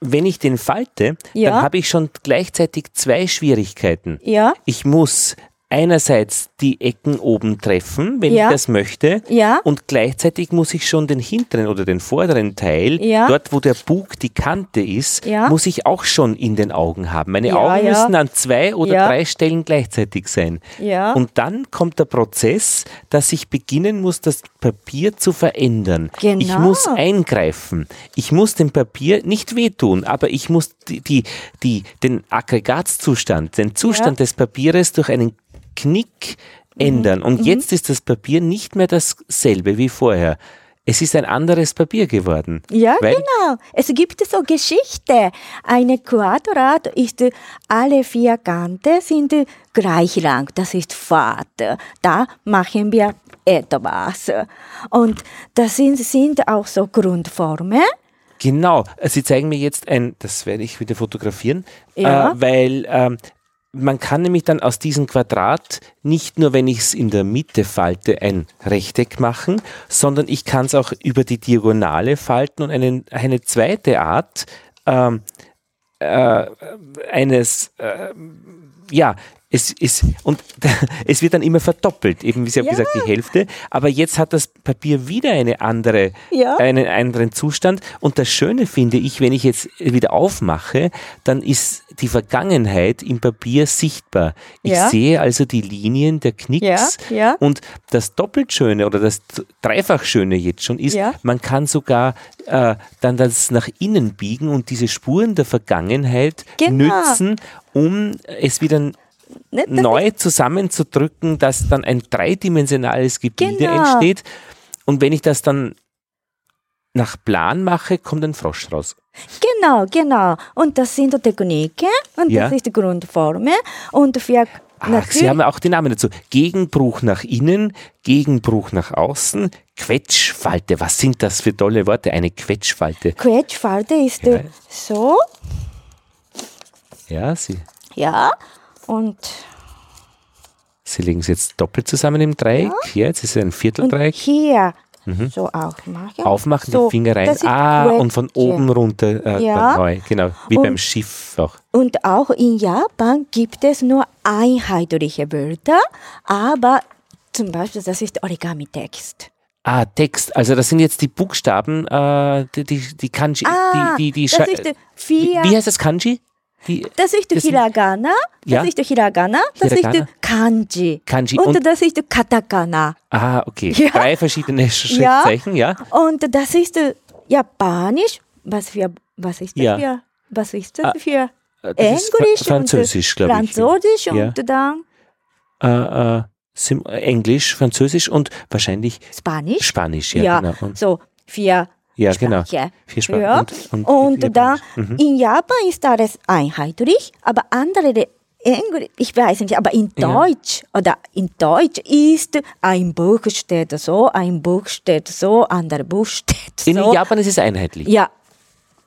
wenn ich den falte, Ja. dann habe ich schon gleichzeitig zwei Schwierigkeiten. Ja, Ich muss einerseits die Ecken oben treffen, wenn Ja. ich das möchte, Ja. und gleichzeitig muss ich schon den hinteren oder den vorderen Teil, Ja. dort wo der Bug die Kante ist, muss ich auch schon in den Augen haben. Meine Augen müssen an zwei oder drei Stellen gleichzeitig sein. Ja. Und dann kommt der Prozess, dass ich beginnen muss, das Papier zu verändern. Ich Genau. muss eingreifen. Ich muss dem Papier nicht wehtun, aber ich muss die, die, die, den Aggregatzustand, den Zustand des Papieres durch einen Knick ändern. Und jetzt ist das Papier nicht mehr dasselbe wie vorher. Es ist ein anderes Papier geworden. Ja, genau. Es gibt so Geschichte. Eine Quadrat ist, alle vier Kanten sind gleich lang. Das ist Pfad. Da machen wir etwas. Und das sind, sind auch so Grundformen. Genau, Sie zeigen mir jetzt ein, das werde ich wieder fotografieren, Ja. äh, weil ähm, man kann nämlich dann aus diesem Quadrat nicht nur, wenn ich es in der Mitte falte, ein Rechteck machen, sondern ich kann es auch über die Diagonale falten und einen, eine zweite Art ähm, äh, eines, äh, ja, es ist, und es wird dann immer verdoppelt, eben wie Sie haben Ja. gesagt, die Hälfte, aber jetzt hat das Papier wieder eine andere, Ja. einen anderen Zustand und das Schöne finde ich, wenn ich jetzt wieder aufmache, dann ist die Vergangenheit im Papier sichtbar. Ich Ja. sehe also die Linien der Knicks und das doppelt Schöne oder das dreifach Schöne jetzt schon ist, man kann sogar äh, dann das nach innen biegen und diese Spuren der Vergangenheit Genau. nützen, um es wieder Das neu zusammenzudrücken, dass dann ein dreidimensionales Gebilde Genau. entsteht. Und wenn ich das dann nach Plan mache, kommt ein Frosch raus. Genau, genau. Und das sind Techniken und Ja. das ist die Grundformel. Und für Ach, Sie haben ja auch den Namen dazu. Gegenbruch nach innen, Gegenbruch nach außen, Quetschfalte. Was sind das für tolle Worte? Eine Quetschfalte. Quetschfalte ist Ja. so, Ja, Sie, ja, und, Sie legen es jetzt doppelt zusammen im Dreieck. Ja, jetzt ist es ein und Vierteldreieck. hier so aufmachen. Aufmachen, so, die Finger rein. Ah, und von oben runter äh, Ja. neu. Genau, wie Und- beim Schiff auch. Und auch in Japan gibt es nur einheitliche Wörter, aber zum Beispiel, das ist Origami-Text. Ah, Text. Also das sind jetzt die Buchstaben, äh, die, die, die Kanji. Ah, die, die, die das ist wie, vier, wie heißt das Kanji? Die das ist Hiragana, das Ja? ist Hiragana, das Hiragana? ist Kanji. Kanji und, und- das ist Katakana. Ah, okay. Ja. Drei verschiedene Schriftzeichen, ja. Und das ist Japanisch. Was für, was ist das Ja. für, was ist das Ah, für? Äh, das Englisch Fra- Französisch, glaube ich. Französisch Ja. und dann Äh, äh, Englisch, Französisch und wahrscheinlich Spanisch. Spanisch, ja, genau. So vier ja, genau. Sprache. Vier Sprachen Ja. und- Und, und Japanisch. Mhm. in Japan ist alles einheitlich, aber andere Englisch, ich weiß nicht, aber in Ja. Deutsch oder in Deutsch ist ein Buch steht so, ein Buch steht so, anderer Buch steht In so. Japan ist es einheitlich. Ja,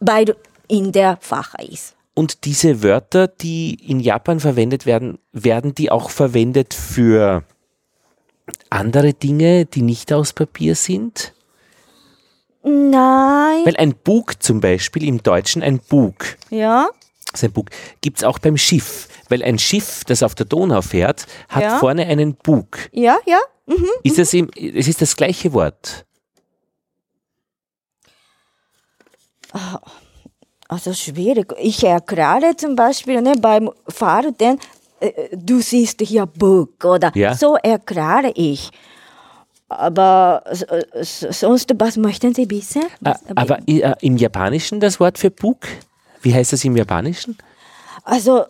weil in der Fach ist. Und diese Wörter, die in Japan verwendet werden, werden die auch verwendet für andere Dinge, die nicht aus Papier sind? Nein, Weil ein Bug zum Beispiel im Deutschen, ein Bug, ja, das ist ein Bug, gibt es auch beim Schiff. Weil ein Schiff, das auf der Donau fährt, hat Ja. vorne einen Bug. ja, ja. Mhm. Ist das im, es ist das gleiche Wort. Also schwierig. Ich erkläre zum Beispiel ne, beim Fahren, äh, du siehst hier Buch oder Ja. so erkläre ich. Aber s- sonst, was möchten Sie wissen? Äh, aber äh, im Japanischen das Wort für Bug? Wie heißt das im Japanischen? Also,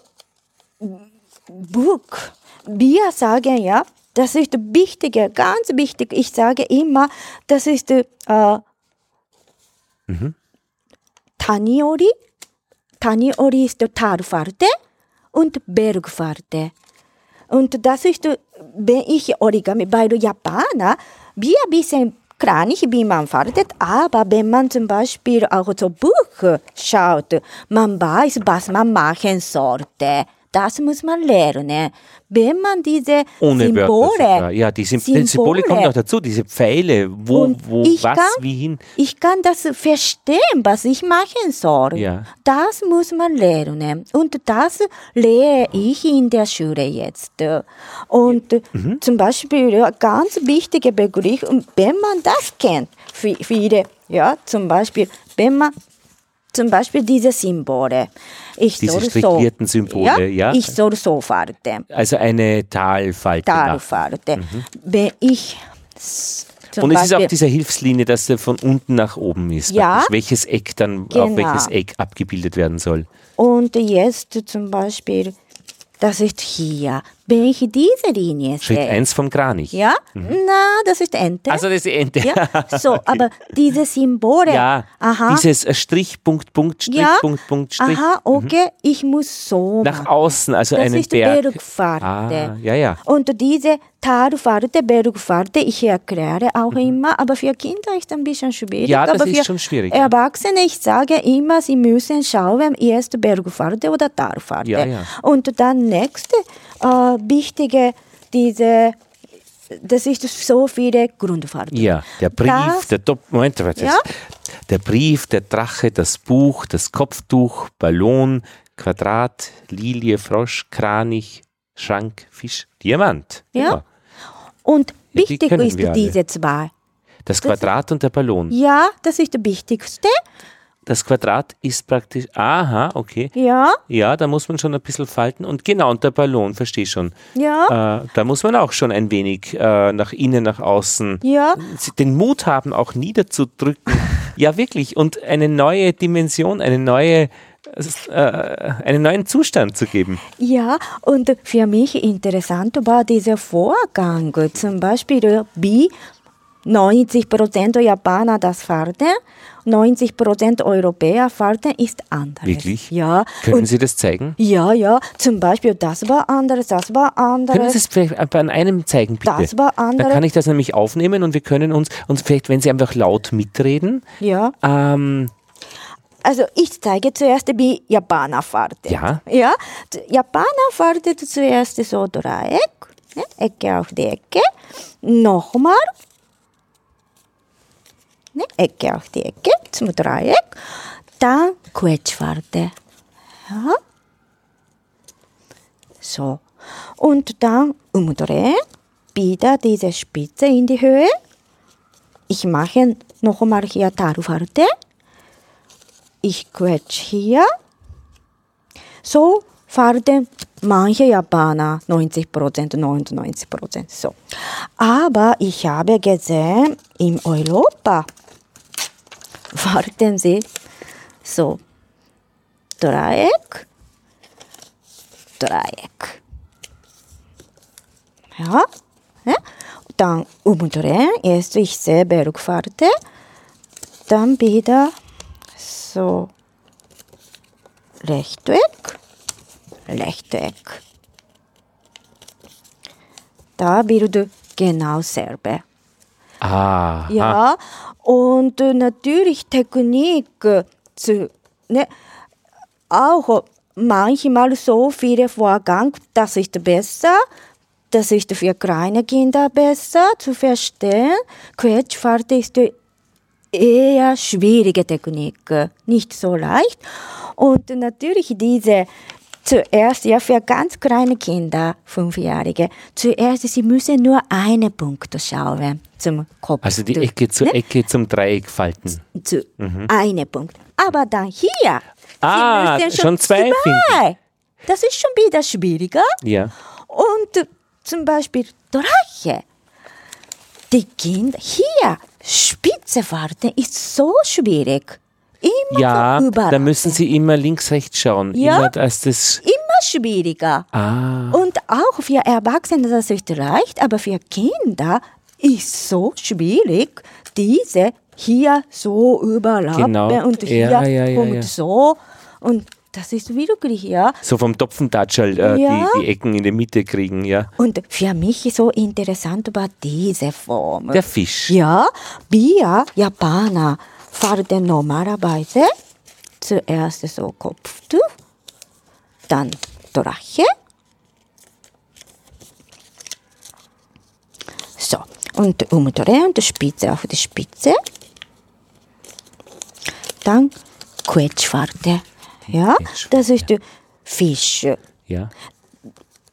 Buch. Wir sagen ja, das ist wichtig, ganz wichtig. Ich sage immer, das ist äh, Taniori. Taniori ist Talfalte und Bergfalte. Und das ist, wenn ich Origami, den Japaner, wir wissen klar nicht, wie man faltet, aber wenn man zum Beispiel auch so Buch schaut, man weiß, was man machen sollte. Das muss man lernen. Wenn man diese Ohne Symbole, Wörter. Ja, die, Sym die Symbole kommen noch dazu, diese Pfeile, wo, wo was, kann- wie hin. ich kann das verstehen, was ich machen soll. Ja. Das muss man lernen. Und das lehre ich in der Schule jetzt. Und Mhm. zum Beispiel ganz wichtige Begriff, wenn man das kennt, vi- viele, ja, zum Beispiel, wenn man zum Beispiel diese Symbole. Ich Diese soll so, Symbole, ja. Ich soll so falten. Also eine Talfalte. Talfalte. Wenn ich Und es ist auch Beispiel- diese Hilfslinie, dass der von unten nach oben ist. Ja. praktisch, Welches Eck dann auf Genau. welches Eck abgebildet werden soll. Und jetzt zum Beispiel, das ist hier. Ich diese Linie Schritt sehe. 1 vom Kranich. Ja? Na, das ist Ente. Also das ist die Ente. ja, so, aber diese Symbole. Ja, aha. dieses äh, Strich, Punkt, Punkt, Strich, ja, Punkt, Punkt, Strich. Aha, okay, ich muss so Nach machen. außen, also Das einen ist die Berg. Bergfahrt. Ah, ja, ja. Und diese Talfahrt, Bergfahrt, ich erkläre auch immer, aber für Kinder ist ein bisschen schwierig. Mhm. Ja, das aber ist für schon schwierig. Erwachsene, ich sage immer, sie müssen schauen, erst Bergfahrt oder Talfahrt. Ja, ja. Und dann nächste äh, wichtige, diese, das ist so viele Grundfahrten. Ja, der Brief, Das- der Top Moment, warte. Ja? Der Brief, der Drache, das Buch, das Kopftuch, Ballon, Quadrat, Lilie, Frosch, Kranich, Schrank, Fisch, Diamant. Ja. Und Ja, die wichtig können ist alle. diese zwei. Das Quadrat und der Ballon. Ja, das ist das Wichtigste. Das Quadrat ist praktisch, aha, okay. Ja, Ja, da muss man schon ein bisschen falten. Und genau, und der Ballon, verstehe schon. ja, Äh, da muss man auch schon ein wenig äh, nach innen, nach außen ja. den Mut haben, auch niederzudrücken. ja, wirklich. Und eine neue Dimension, eine neue, äh, einen neuen Zustand zu geben. Ja, und für mich interessant war dieser Vorgang. Zum Beispiel, wie 90% Japaner das fahren, 90% Europäer fahren, ist anders. Wirklich? Ja. Können und Sie das zeigen? ja, ja, zum Beispiel das war anders, das war Können Sie anders. es vielleicht an einem zeigen, bitte? Das war Dann andere. kann ich das nämlich aufnehmen und wir können uns, und vielleicht, wenn Sie einfach laut mitreden, Ja, ähm, also ich zeige zuerst, wie Japaner fahren. Ja. Ja, Japaner fahren zuerst so Dreieck, ne? Ecke auf die Ecke, nochmal, ne? Ecke auf die Ecke zum Dreieck, dann Quetschfahrt. Ja. So. Und dann umdrehen, wieder diese Spitze in die Höhe. Ich mache nochmal hier Tarufarte. Ich quetsch hier. So fahren manche Japaner 90 Prozent, 99 Prozent. So. Aber ich habe gesehen, in Europa fahren sie so Dreieck, Dreieck. Ja, ja. Dann umdrehen. Erst ich sehe Bergfahrt. Dann wieder so Rechteck, Rechteck. Da wird genau selber. ah, Ja, und äh, natürlich Technik äh, zu, ne, auch manchmal so viele Vorgang, das ist besser, das ist für kleine Kinder besser zu verstehen. Quetschfahrt ist eher schwierige Technik, nicht so leicht. Und natürlich diese zuerst ja für ganz kleine Kinder, fünfjährige, zuerst sie müssen nur einen Punkt schauen zum Kopf. also die Ecke zur ne? Ecke zum Dreieck falten. zu einem Punkt. Aber dann hier, Ah, müssen schon zwei zwei. Das ist schon wieder schwieriger. Ja. Und zum Beispiel Drache. Die Kinder hier, Spitze warten ist so schwierig. Immer Ja, überall. da müssen Sie immer links, rechts schauen. Ja. Immer, dass das. Immer schwieriger. Ah, Und auch für Erwachsene das ist leicht, aber für Kinder ist so schwierig, diese hier so überlappen Genau. und hier Ja, ja, ja, ja. so. Und das ist wirklich, ja. so vom Topfentatschel äh, Ja. die, die Ecken in die Mitte kriegen, ja. Und für mich so interessant war diese Form. Der Fisch. Ja, wir Japaner fahren normalerweise zuerst so Kopftuch, dann Drache. So, und umdrehen und Spitze auf die Spitze. Dann Quetschwarte. Ja, das ist der Fisch. Ja.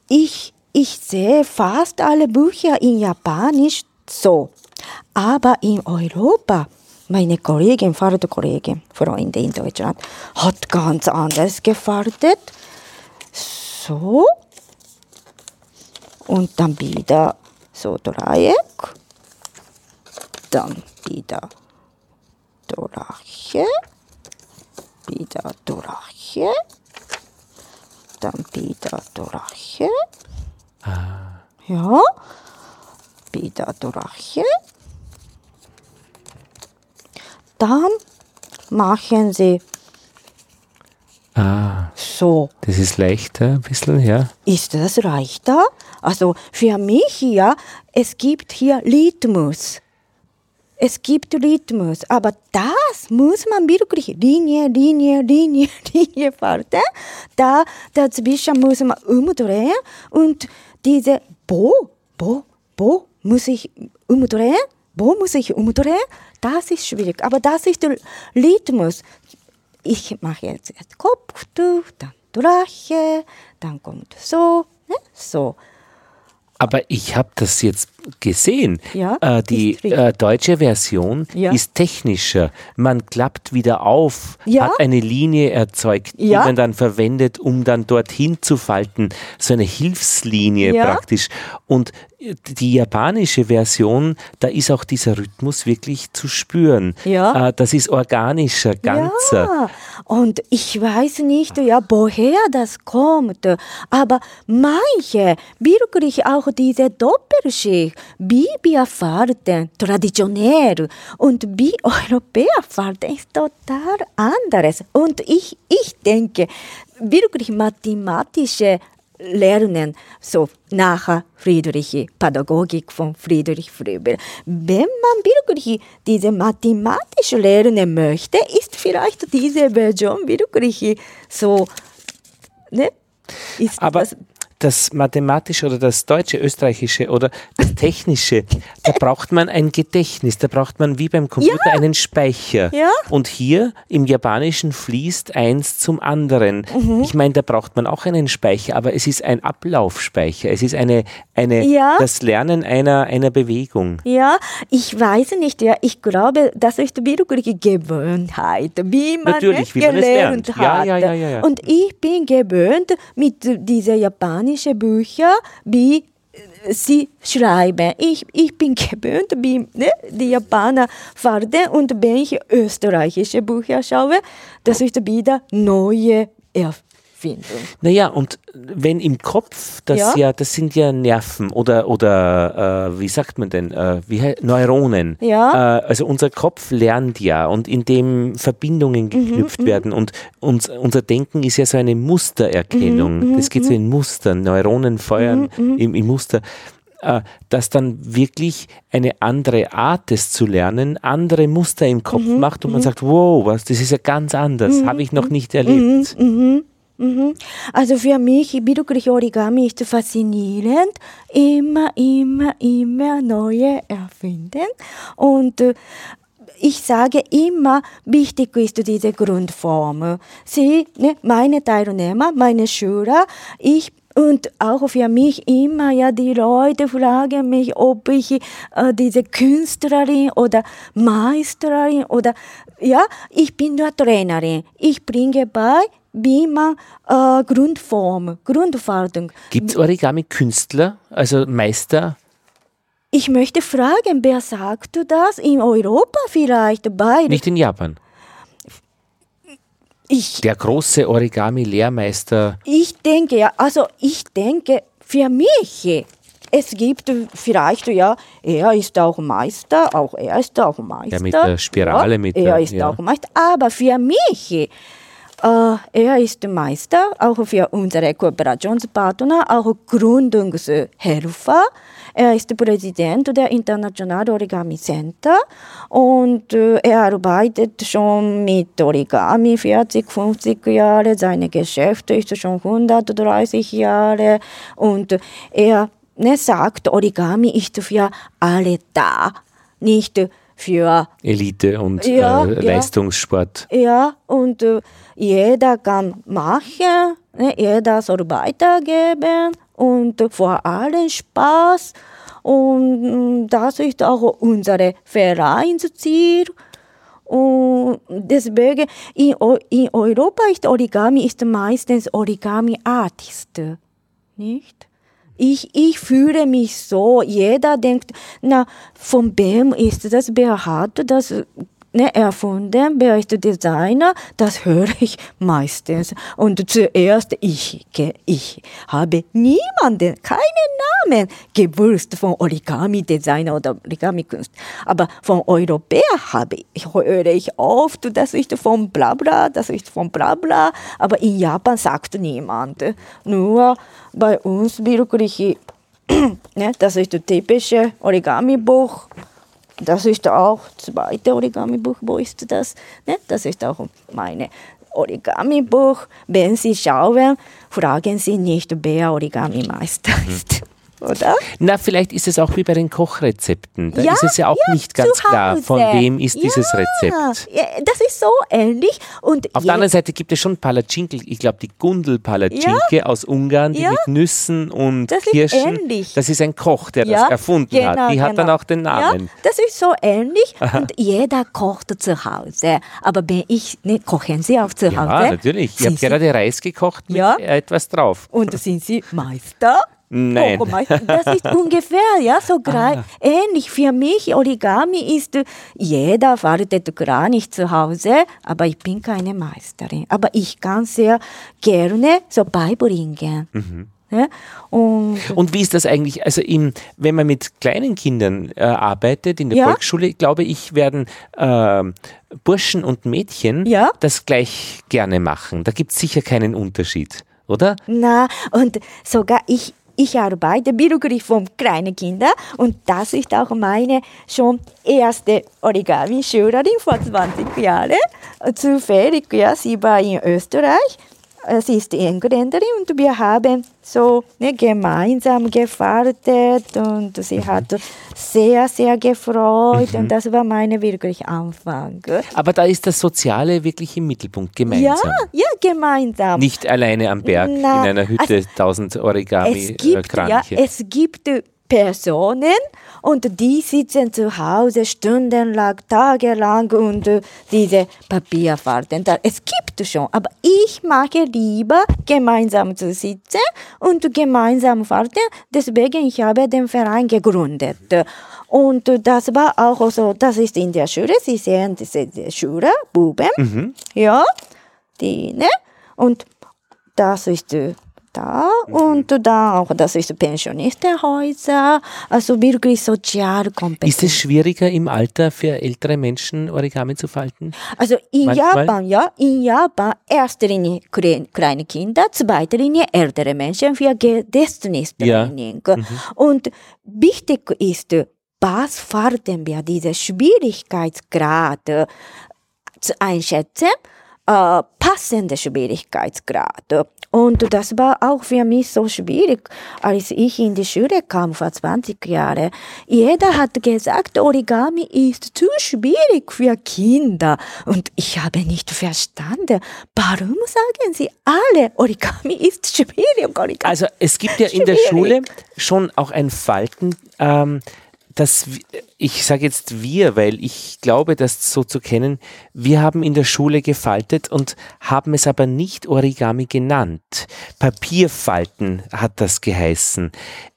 Ich, ich sehe fast alle Bücher in Japanisch so. Aber in Europa, meine Kollegin, Fahrradkollegin, Freunde in Deutschland, hat ganz anders gefahrtet. So. Und dann wieder so Dreieck. Dann wieder Drache. Wieder Drache. Dann wieder Drache. Ja, wieder Drache. Dann machen Sie Ah, so. das ist leichter ein bisschen, ja. Ist das leichter? Also für mich ja, es gibt hier Rhythmus. Es gibt Rhythmus, aber das muss man wirklich Linie, Linie, Linie, Linie fahren. Da dazwischen muss man umdrehen und diese Bo, Bo, Bo muss ich umdrehen, Bo muss ich umdrehen. Das ist schwierig, aber das ist der Rhythmus. Ich mache jetzt, jetzt Kopftuch, dann Drache, dann kommt so, ne? so. Aber ich habe das jetzt gesehen. Ja, äh, die äh, deutsche Version Ja. ist technischer. Man klappt wieder auf, Ja. hat eine Linie erzeugt, die man dann verwendet, um dann dorthin zu falten. So eine Hilfslinie praktisch. Und äh, die japanische Version, da ist auch dieser Rhythmus wirklich zu spüren. Ja. Äh, das ist organischer, ganzer. Und ich weiß nicht, ja, woher das kommt, aber manche, wirklich auch diese Doppelschicht, wie wir traditionell und wie Europäer fahren, ist total anderes. Und ich, ich denke, wirklich mathematische Lernen, so nach Friedrich, Pädagogik von Friedrich Fröbel. Wenn man wirklich diese mathematische Lernen möchte, ist vielleicht diese Version wirklich so, ne? Ist Aber das, das Mathematische oder das Deutsche, Österreichische oder das Technische, da braucht man ein Gedächtnis, da braucht man wie beim Computer einen Speicher. Ja. Und hier im Japanischen fließt eins zum anderen. Mhm. Ich meine, da braucht man auch einen Speicher, aber es ist ein Ablaufspeicher. Es ist eine, eine Ja. das Lernen einer, einer Bewegung. ja, ich weiß nicht, ja, ich glaube, das ist wirklich Gewohnheit, wie man Natürlich, es wie man es gelernt lernt. Ja, hat. ja, ja, ja, ja. Und ich bin gewöhnt mit diesen japanischen Büchern, wie äh, sie schreiben. Ich, ich bin gewöhnt, wie ne, die Japaner fahren. Und wenn ich österreichische Bücher schaue, das ist wieder neue Erfindung. Naja, und wenn im Kopf, das ja, Ja. das sind ja Nerven oder, oder äh, wie sagt man denn, äh, wie, Neuronen. Ja. Äh, also unser Kopf lernt ja und in dem Verbindungen geknüpft werden und uns, unser Denken ist ja so eine Mustererkennung. das geht so in Mustern, Neuronen feuern im, im Muster äh, dass dann wirklich eine andere Art, es zu lernen, andere Muster im Kopf macht und man sagt, wow, was, das ist ja ganz anders, habe ich noch nicht erlebt. Mhm. Also für mich wirklich Origami ist faszinierend, immer, immer, immer neue erfinden und äh, ich sage immer, wichtig ist diese Grundform. Sie, ne, meine Teilnehmer, meine Schüler, ich und auch für mich immer, ja, die Leute fragen mich, ob ich äh, diese Künstlerin oder Meisterin oder, ja, ich bin nur Trainerin. Ich bringe bei, wie man äh, Grundform, Grundfaltung. Gibt es Origami-Künstler, also Meister? Ich möchte fragen, wer sagt das? In Europa vielleicht bei? Nicht in Japan. Ich, Der große Origami-Lehrmeister. ich denke, ja, also ich denke, für mich, es gibt vielleicht, ja, er ist auch Meister, auch er ist auch Meister. Ja, mit der Spirale, ja, mit Er der- ist ja. auch Meister, aber für mich, er ist Meister, auch für unsere Kooperationspartner, auch Gründungshelfer. Er ist Präsident der International Origami Center und äh, er arbeitet schon mit Origami 40, 50 Jahre. Seine Geschäfte ist schon 130 Jahre und er ne, sagt, Origami ist für alle da, nicht für Elite und Ja, äh. Leistungssport. ja, und äh, jeder kann machen, ne, jeder soll weitergeben und vor allem Spaß. Und mm, das ist auch unser Vereinsziel. Und deswegen, in, in Europa ist Origami ist meistens Origami-Artist, nicht? Ich, ich fühle mich so, jeder denkt, na, von wem ist das, hat das ne, erfunden, der Designer, das höre ich meistens. Und zuerst ich, ich habe niemanden, keinen Namen gewusst von Origami-Designer oder Origami-Kunst. Aber von Europäer habe ich, höre ich oft, das ist von Blabla, das ist von Blabla, aber in Japan sagt niemand. Nur bei uns wirklich, ne, das ist das typische Origami-Buch. Das ist auch das zweite Origami-Buch. Wo ist das? Ne? Das ist auch meine Origami-Buch. Wenn Sie schauen, fragen Sie nicht, wer Origami-Meister mhm. ist oder? Na, vielleicht ist es auch wie bei den Kochrezepten. Da ja, ist es ja auch ja, nicht ganz klar, von wem ist ja, dieses Rezept. Ja, das ist so ähnlich. Und Auf der anderen Seite gibt es schon Palatschinkel, ich glaube die Gundel-Palatschinke aus Ungarn, die mit Nüssen und das Kirschen. Ist ähnlich. Das ist ein Koch, der das erfunden genau, hat. Die genau. hat dann genau. auch den Namen. Das ist so ähnlich Aha. und jeder kocht zu Hause. Aber wenn ich, ne, kochen Sie auch zu Hause? Ja, natürlich. Ich habe gerade Reis gekocht mit etwas drauf. Und sind Sie Meister? Nein. Das ist ungefähr, ja, so ah. ähnlich. Für mich Origami ist, jeder faltet gar nicht zu Hause, aber ich bin keine Meisterin. Aber ich kann sehr gerne so beibringen. Mhm. Ja, und, und, wie ist das eigentlich? Also im, wenn man mit kleinen Kindern äh, arbeitet in der ja? Volksschule, glaube ich, werden äh, Burschen und Mädchen ja? das gleich gerne machen. Da gibt es sicher keinen Unterschied, oder? Na, und sogar ich, ich arbeite wirklich von kleinen Kindern und das ist auch meine schon erste Origami-Schülerin vor 20 Jahren. Zufällig, ja, sie war in Österreich sie ist Engländerin und wir haben so ne, gemeinsam gefaltet und sie mhm. hat sehr, sehr gefreut mhm. und das war meine wirklich Anfang. Aber da ist das Soziale wirklich im Mittelpunkt, gemeinsam. Ja, ja, gemeinsam. Nicht alleine am Berg Na, in einer Hütte, also, tausend Origami. Es gibt, ja, es gibt Personen und die sitzen zu Hause stundenlang, tagelang und äh, diese Papierfahrten. Es gibt schon, aber ich mag lieber gemeinsam zu sitzen und gemeinsam fahrten. Deswegen ich habe den Verein gegründet. Und das war auch so, das ist in der Schule, Sie sehen diese Schule, Buben, mhm. ja, die, ne? Und das ist da und da auch, das ist Pensionistenhäuser, also wirklich sozial kompetent. Ist es schwieriger im Alter für ältere Menschen Origami zu falten? Also in Manchmal? Japan, ja, in Japan erste Linie kleine Kinder, zweite Linie ältere Menschen für Gedächtnistraining. Ja. Mhm. Und wichtig ist, was falten wir, diese Schwierigkeitsgrad zu einschätzen, äh, passende Schwierigkeitsgrad. Und das war auch für mich so schwierig, als ich in die Schule kam vor 20 Jahren. Jeder hat gesagt, Origami ist zu schwierig für Kinder. Und ich habe nicht verstanden, warum sagen sie alle, Origami ist schwierig. Origami also es gibt ja in der Schule schon auch ein Falten. Ähm, dass ich sage jetzt wir, weil ich glaube, das so zu kennen, wir haben in der Schule gefaltet und haben es aber nicht Origami genannt. Papierfalten hat das geheißen.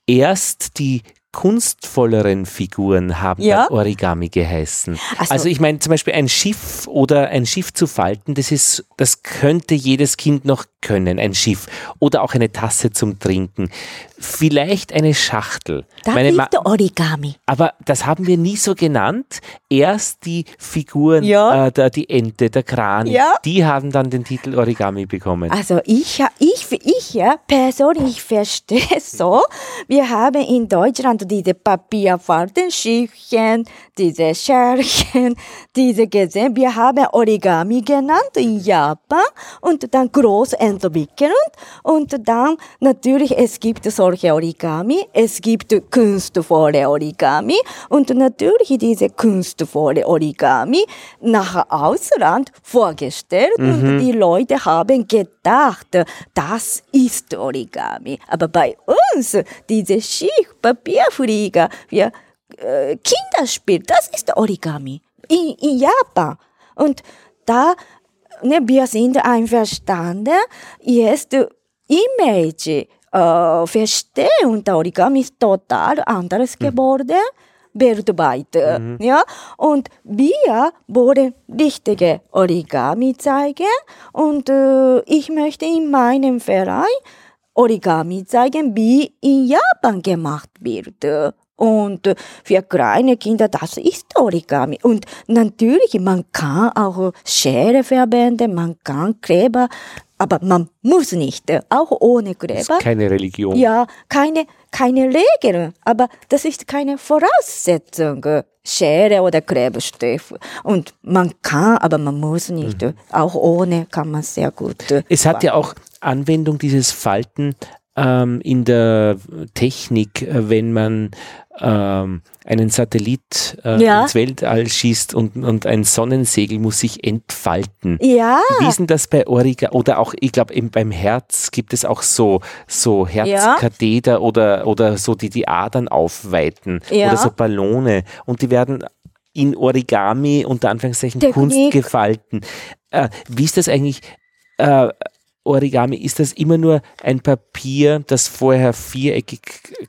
Erst die kunstvolleren Figuren haben ja. Origami geheißen. So. Also ich meine zum Beispiel ein Schiff oder ein Schiff zu falten, das ist, das könnte jedes Kind noch können, ein Schiff oder auch eine Tasse zum Trinken, vielleicht eine Schachtel. Da Meine Ma Origami. Aber das haben wir nie so genannt. Erst die Figuren, ja. äh, der, die Ente, der Kran, ja. die haben dann den Titel Origami bekommen. Also ich, ich, ich ja, persönlich verstehe so, wir haben in Deutschland diese Papierfaltenschiffchen, diese Schärchen, diese gesehen. Wir haben Origami genannt in Japan und dann groß entwickeln und dann natürlich es gibt solche Origami, es gibt kunstvolle Origami und natürlich diese kunstvolle Origami nach Ausland vorgestellt mhm. und die Leute haben gedacht, das ist Origami. Aber bei uns, diese Schichtpapierflieger, wir äh, Kinderspiel, das ist Origami in, in Japan. Und da, ne, wir sind einverstanden, jetzt Image äh, verstehen unter Origami ist total anders mhm. geworden. weltweit. Ja? Und wir wollen richtige Origami zeigen und äh, ich möchte in meinem Verein Origami zeigen, wie in Japan gemacht wird. Und äh, für kleine Kinder, das ist Origami. Und natürlich, man kann auch Schere verwenden, man kann Kleber, aber man muss nicht, auch ohne Das ist Kleber. keine Religion. Ja, keine, keine Regeln, aber das ist keine Voraussetzung. Schere oder Klebestift. Und man kann, aber man muss nicht. Auch ohne kann man sehr gut. äh, Es hat ja auch Anwendung, dieses Falten ähm, in der Technik, äh, wenn man ähm, einen Satellit äh, Ja. ins Weltall schießt und, und ein Sonnensegel muss sich entfalten. Ja, Wie ist denn das bei Origa oder auch, ich glaube, beim Herz gibt es auch so, so Herzkatheter oder, oder so, die die Adern aufweiten Ja. oder so Ballone und die werden in Origami unter Anführungszeichen Technik. Kunst gefalten. Äh, wie ist das eigentlich? Äh, Origami, ist das immer nur ein Papier, das vorher viereckig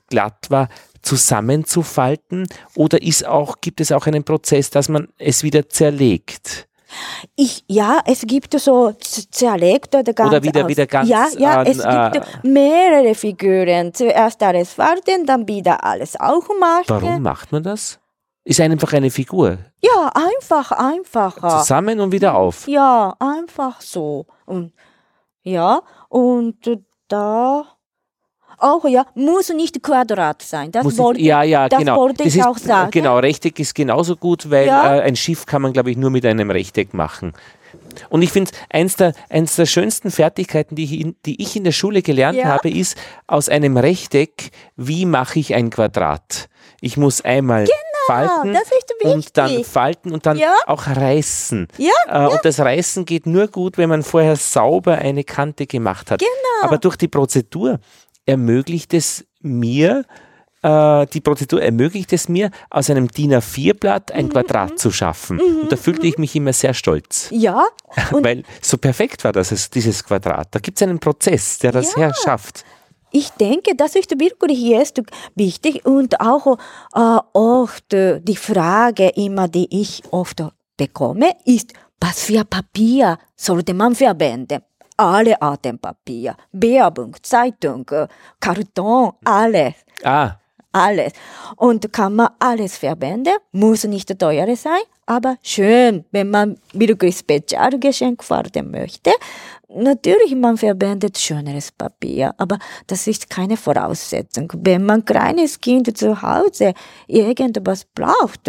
glatt war, zusammenzufalten oder ist auch, gibt es auch einen Prozess, dass man es wieder zerlegt? Ich, ja, es gibt so zerlegt oder ganz Oder wieder- aus. wieder ganz Ja, ja, an, es äh, gibt mehrere Figuren. Zuerst alles falten, dann wieder alles auch machen. Warum macht man das? Ist einfach eine Figur. Ja, einfach, einfacher. Zusammen und wieder auf. Ja, einfach so. Und ja, und da auch ja, muss nicht Quadrat sein. Das Muss wollte, ich, ja, ja, das genau. wollte Das ich ist, auch sagen. Genau, Rechteck ist genauso gut, weil Ja. äh, ein Schiff kann man, glaube ich, nur mit einem Rechteck machen. Und ich finde, eins der, eins der schönsten Fertigkeiten, die ich, in, die ich in der Schule gelernt Ja. habe, ist aus einem Rechteck, wie mache ich ein Quadrat? Ich muss einmal falten und dann falten und dann Ja. auch reißen. Ja, Äh, Und das Reißen geht nur gut, wenn man vorher sauber eine Kante gemacht hat. Genau. Aber durch die Prozedur ermöglicht es mir, äh, die Prozedur ermöglicht es mir, aus einem DIN A4-Blatt Mhm, ein Quadrat zu schaffen. Und da fühlte ich mich immer sehr stolz. Ja, Weil so perfekt war das, es- dieses Quadrat. Da gibt es einen Prozess, der das Ja. herschafft. Ich denke, das ist wirklich jetzt wichtig und auch äh, oft äh, die Frage immer, die ich oft bekomme, ist, was für Papier sollte man verwenden? Alle Arten Papier, Werbung, Zeitung, Karton, alles. Ah, Alles. Und kann man alles verwenden, muss nicht teuer sein, aber schön, wenn man wirklich Spezialgeschenk fahren möchte. Natürlich, man verwendet schöneres Papier, aber das ist keine Voraussetzung. Wenn man kleines Kind zu Hause irgendwas braucht,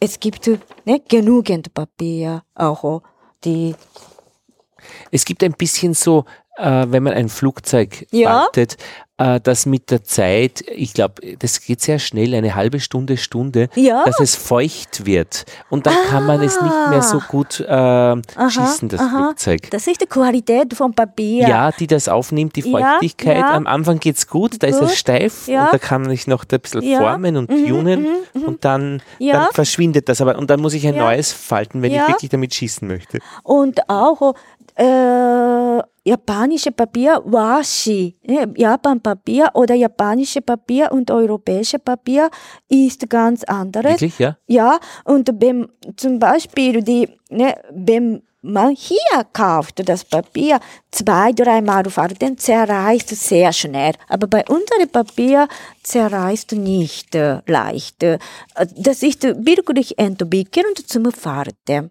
es gibt ne, genügend Papier, auch die, es gibt ein bisschen so, äh, wenn man ein Flugzeug Ja. Äh, dass mit der Zeit, ich glaube, das geht sehr schnell, eine halbe Stunde, Stunde, Ja. dass es feucht wird. Und dann kann man es nicht mehr so gut äh, schießen, das Flugzeug. das ist die Qualität vom Papier. Ja, die das aufnimmt, die Ja, Feuchtigkeit. ja. Am Anfang geht's gut, da ist Gut, es steif ja. und da kann man sich noch ein bisschen Ja. formen und tunen und dann, Ja. dann verschwindet das. Aber und dann muss ich ein Ja. neues falten, wenn Ja. ich wirklich damit schießen möchte. Und auch äh, japanische Papier, Washi, Japan-Papier oder japanische Papier und europäische Papier ist ganz anderes. Wirklich, ja? Ja, und wenn zum Beispiel die, ne, wenn man hier kauft das Papier, zwei, dreimal falten, zerreißt sehr schnell. Aber bei unserem Papier zerreißt nicht äh, leicht. Äh, Das ist wirklich entwickelt zum Falten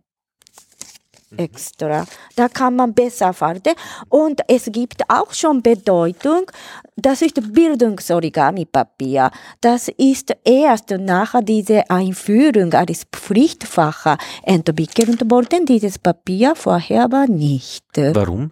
extra. Da kann man besser falten. Und es gibt auch schon Bedeutung, das ist Bildungsorigami-Papier. Das ist erst nach dieser Einführung als Pflichtfach entwickelt worden. Dieses Papier vorher war nicht. Warum?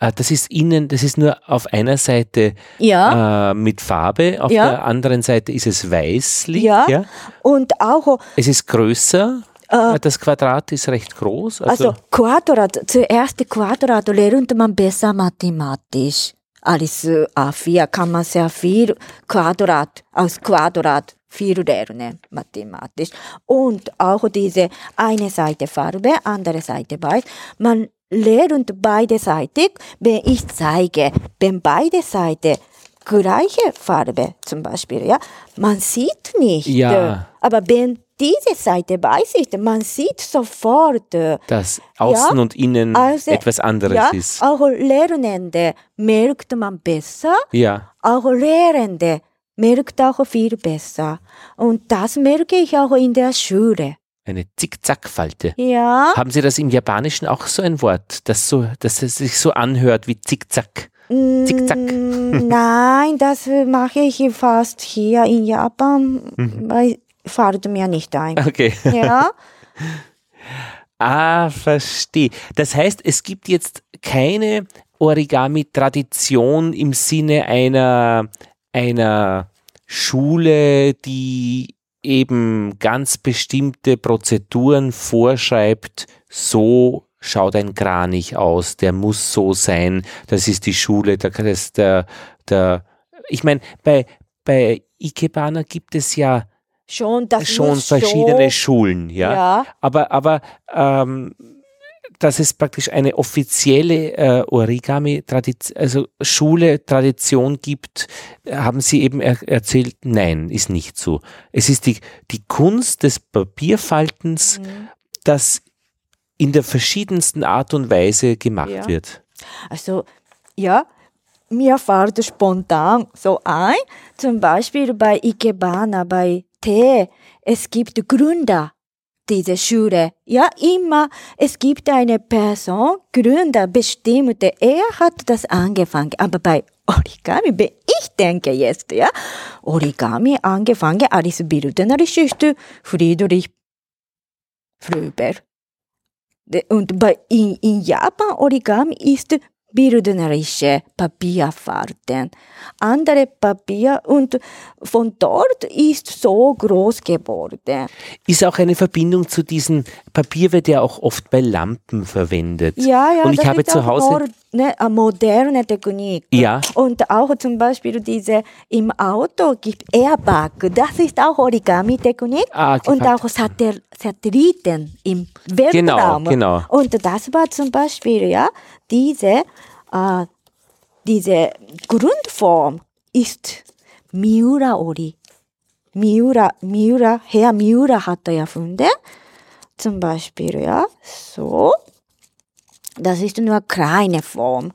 Äh, Das ist innen, das ist nur auf einer Seite Ja, äh, mit Farbe, auf Ja. der anderen Seite ist es weißlich. ja. ja. Und auch Es ist größer, äh, das Quadrat ist recht groß. Also, Also Quadrat, zuerst Quadrat lernt man besser mathematisch. Als äh, A4 kann man sehr viel Quadrat, aus Quadrat viel lernen, mathematisch. Und auch diese eine Seite Farbe, andere Seite weiß. Man lernt beide Seiten, wenn ich zeige, wenn beide Seiten gleiche Farbe zum Beispiel, ja. Man sieht nicht. Ja. Aber wenn diese Seite weiß ist, man sieht sofort, äh, Dass außen Ja, und innen also, etwas anderes ja, ist. auch Lernende merkt man besser, Ja. auch Lehrende merkt auch viel besser. Und das merke ich auch in der Schule. Eine Zickzackfalte. Ja. Haben Sie das im Japanischen auch so ein Wort, das so, dass es sich so anhört wie Zickzack? Zickzack. Mm, Nein, das mache ich fast hier in Japan, Mhm. Fällt mir nicht ein. Okay. Ja, Ah, verstehe. Das heißt, es gibt jetzt keine Origami-Tradition im Sinne einer, einer Schule, die eben ganz bestimmte Prozeduren vorschreibt, so schaut ein Kranich aus, der muss so sein, das ist die Schule, der, das, der, der ich meine, bei, bei Ikebana gibt es ja schon, das schon verschiedene so, Schulen, ja. Ja, Aber, aber ähm, dass es praktisch eine offizielle äh, Origami-Tradition, also Schule-Tradition gibt, äh, haben Sie eben er erzählt, nein, ist nicht so. Es ist die, die Kunst des Papierfaltens, Mhm. das in der verschiedensten Art und Weise gemacht Ja. wird. also ja, mir fällt spontan so ein, zum Beispiel bei Ikebana, bei T, es gibt Gründer dieser Schule. Ja, immer, es gibt eine Person, Gründer, bestimmte, er hat das angefangen, aber bei Origami, wenn ich denke jetzt, ja, Origami angefangen als bildnerische Friedrich Fröber. Und bei, in, in Japan Origami ist bildnerische Papierfalten. Andere Papier und von dort ist so groß geworden. Ist auch eine Verbindung zu diesem Papier, wird ja auch oft bei Lampen verwendet. Ja, ja, und ich das habe zu Hause. Ne, eine moderne Technik. Ja. Und auch zum Beispiel diese im Auto gibt Airbag. Das ist auch Origami-Technik. Ah, und auch Satel Satelliten im Weltraum. genau. Und das war zum Beispiel, ja, diese, äh, diese Grundform ist Miura-Ori. Miura, Miura, Herr Miura hat er erfunden. Zum Beispiel, ja, so. Das ist nur kleine Form.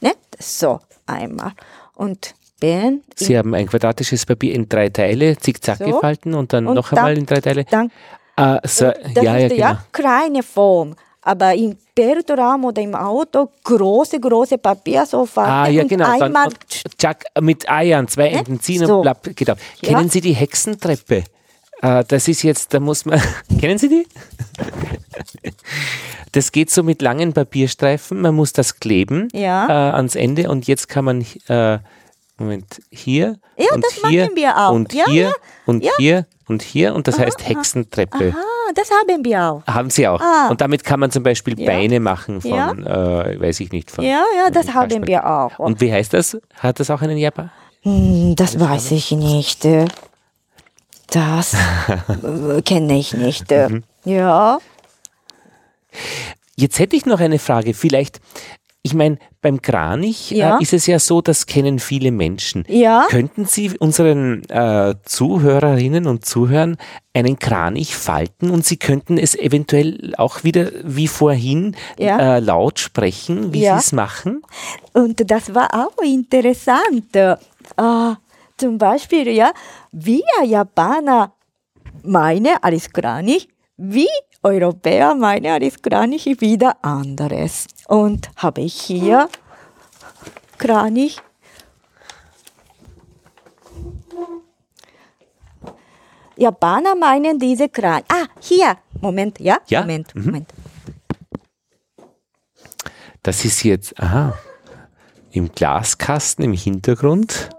Ne? So, einmal. Und wenn Sie haben ein quadratisches Papier in drei Teile, zickzack So. gefalten und dann Und noch dann- einmal in drei Teile. dann Ah, so, das ja, ja, ist genau. ja kleine Form. Aber im Weltraum oder im Auto große, große Papier so Ah, ja, genau. Dann, einmal und Jack, mit Eiern, zwei Enden ziehen So. und blapp, genau. Ja. Kennen Sie die Hexentreppe? Äh, das ist jetzt, da muss man, kennen Sie die? Das geht so mit langen Papierstreifen, man muss das kleben Ja. äh, ans Ende und jetzt kann man, äh, Moment, hier Ja, und das hier machen wir auch. und Ja, hier und hier und hier und das heißt Hexentreppe. Ah, das haben wir auch. Haben Sie auch. Ah. Und damit kann man zum Beispiel. Beine machen von, Ja. äh, weiß ich nicht, von. Ja, ja, das haben Kasperl. wir auch. Und wie heißt das? Hat das auch einen Japan? Hm, das weiß ich nicht. Das äh, kenne ich nicht. Mhm. Ja. Jetzt hätte ich noch eine Frage. Vielleicht, ich meine, beim Kranich Ja. äh, ist es ja so, das kennen viele Menschen. Ja. Könnten Sie unseren äh, Zuhörerinnen und Zuhörern einen Kranich falten und Sie könnten es eventuell auch wieder wie vorhin Ja. äh, laut sprechen, wie. Sie es machen? Und das war auch interessant. Äh, zum Beispiel, ja, wir Japaner meinen als Kranich, wie Europäer meinen als Kranich wieder anderes. Und habe ich hier Kranich. Japaner meinen diese Kranich. Ah, hier. Moment, ja? Ja? Moment, Mhm. Moment. Das ist jetzt, aha, im Glaskasten im Hintergrund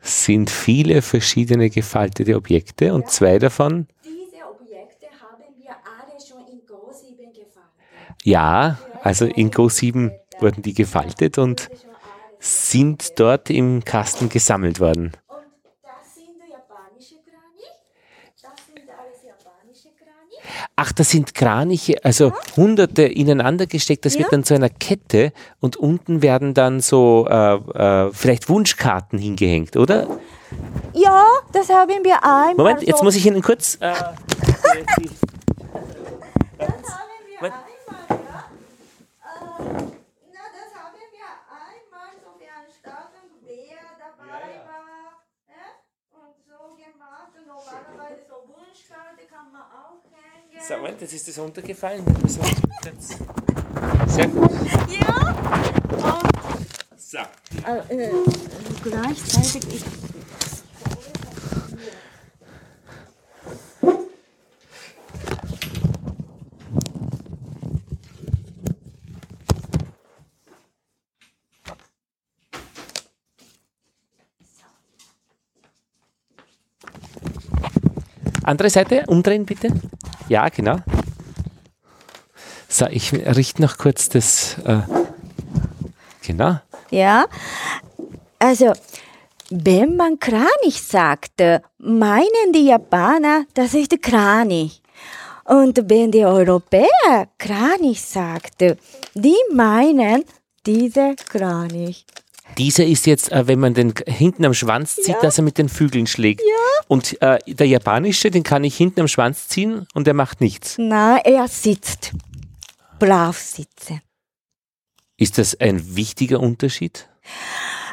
sind viele verschiedene gefaltete Objekte und zwei davon, Diese Objekte haben wir alle schon in Go7 gefallen. ja, also in Go 7 wurden die gefaltet und sind dort im Kasten gesammelt worden. Und das sind japanische Kranich. Das sind alles japanische Kranich. Ach, das sind Kraniche, also hunderte ineinander gesteckt, das Ja. wird dann zu einer Kette und unten werden dann so äh, äh, vielleicht Wunschkarten hingehängt, oder? Ja, das haben wir einmal. Moment, jetzt so. muss ich Ihnen kurz. Äh, die- Das haben wir Moment. einmal, ja. Äh, na, das haben wir einmal so veranstaltet, wer dabei war. Ja? Und so gemacht. Und normalerweise so Wunschkarte kann man auch hängen. So, Moment, jetzt ist das runtergefallen. Sehr gut. Ja. So. Äh, äh, gleichzeitig. Ich, Andere Seite, umdrehen bitte. Ja, genau. So, ich richte noch kurz das. Äh, genau. Ja, also wenn man Kranich sagt, äh, meinen die Japaner, das ist Kranich. Und wenn die Europäer Kranich sagt, äh, die meinen diese Kranich. Dieser ist jetzt, äh, wenn man den hinten am Schwanz zieht, Ja. dass er mit den Vögeln schlägt. Und äh, der japanische, den kann ich hinten am Schwanz ziehen und der macht nichts. Na, er sitzt. Brav sitzen. Ist das ein wichtiger Unterschied?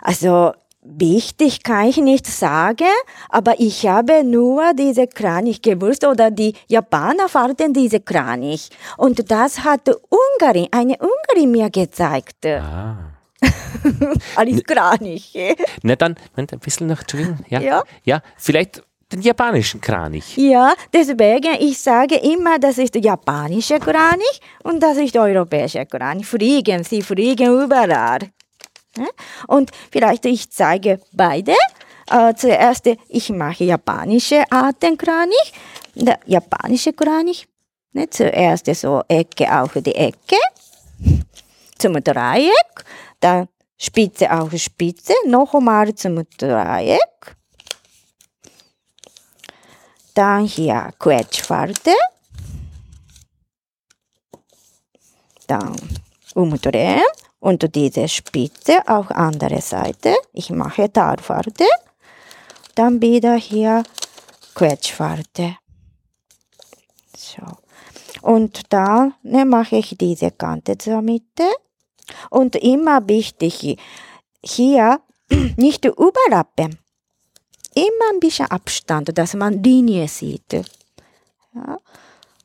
Also wichtig kann ich nicht sagen, aber ich habe nur diese Kranich gewusst oder die Japaner fanden diese Kranich. Und das hat Ungarin, eine Ungarin mir gezeigt. Ah. Alles Kranich. Na dann, Moment, ein bisschen noch, Entschuldigung. Ja, Ja. ja vielleicht den japanischen Kranich. Ja, deswegen, ich sage immer, das ist japanischer Kranich und das ist europäischer Kranich. Fliegen, sie fliegen überall. Ja? Und vielleicht ich zeige beide. Äh, zuerst, ich mache japanische Arten Kranich. Der japanische Kranich. Ne, zuerst so Ecke auf die Ecke. Zum Dreieck. Dann Spitze auf Spitze. Nochmal zum Dreieck. Dann hier Quetschfalte. Dann umdrehen und diese Spitze auf andere Seite. Ich mache Talfalte. Dann wieder hier Quetschfalte. So. Und dann ne, mache ich diese Kante zur Mitte. Und immer wichtig, hier nicht überlappen immer ein bisschen Abstand, dass man Linie sieht. Ja,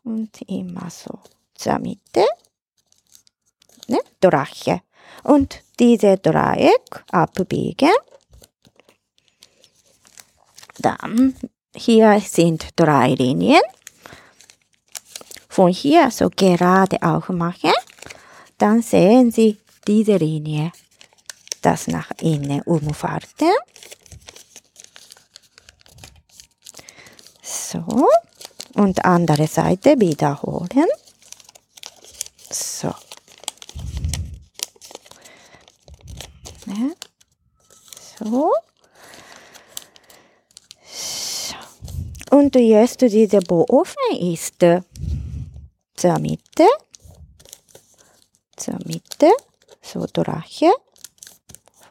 und immer so zur Mitte. Ne? Drache. Und diese Dreieck abbiegen. Dann hier sind drei Linien. Von hier so gerade auch machen. Dann sehen Sie diese Linie. Das nach innen umfahrten. So. Und andere Seite wiederholen. So. Ja. So. So. Und jetzt diese Boofen ist zur Mitte. Zur Mitte. So Drache.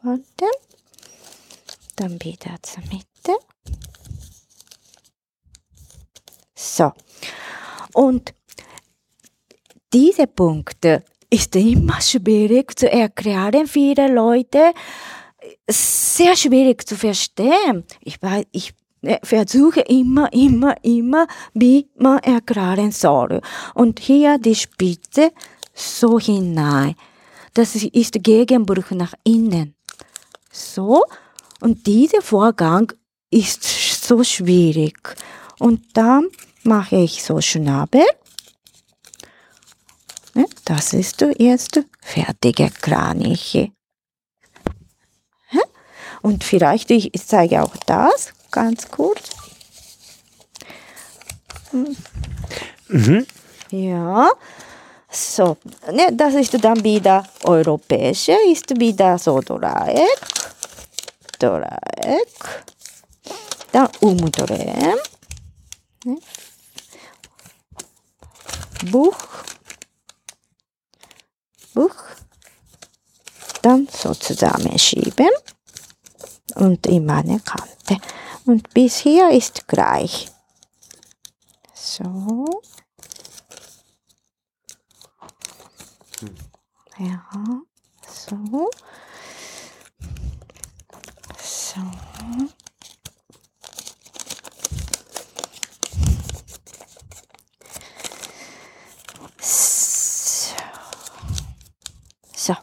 Falten. Dann wieder zur Mitte. So. Und diese Punkte ist immer schwierig zu erklären. Viele Leute sehr schwierig zu verstehen. Ich, ich äh, versuche immer, immer, immer, wie man erklären soll. Und hier die Spitze so hinein. Das ist Gegenbruch nach innen. So. Und dieser Vorgang ist so schwierig. Und dann mache ich so Schnabel. Das ist jetzt fertige Kraniche. Hä? Und vielleicht, ich zeige auch das ganz kurz. Mhm. Ja, so, ne, das ist dann wieder europäische, ist wieder so Dreieck, Dreieck, dann umdrehen, Ne? Buch, Buch, dann so zusammenschieben und immer eine Kante. Und bis hier ist gleich. So. Ja, so. So.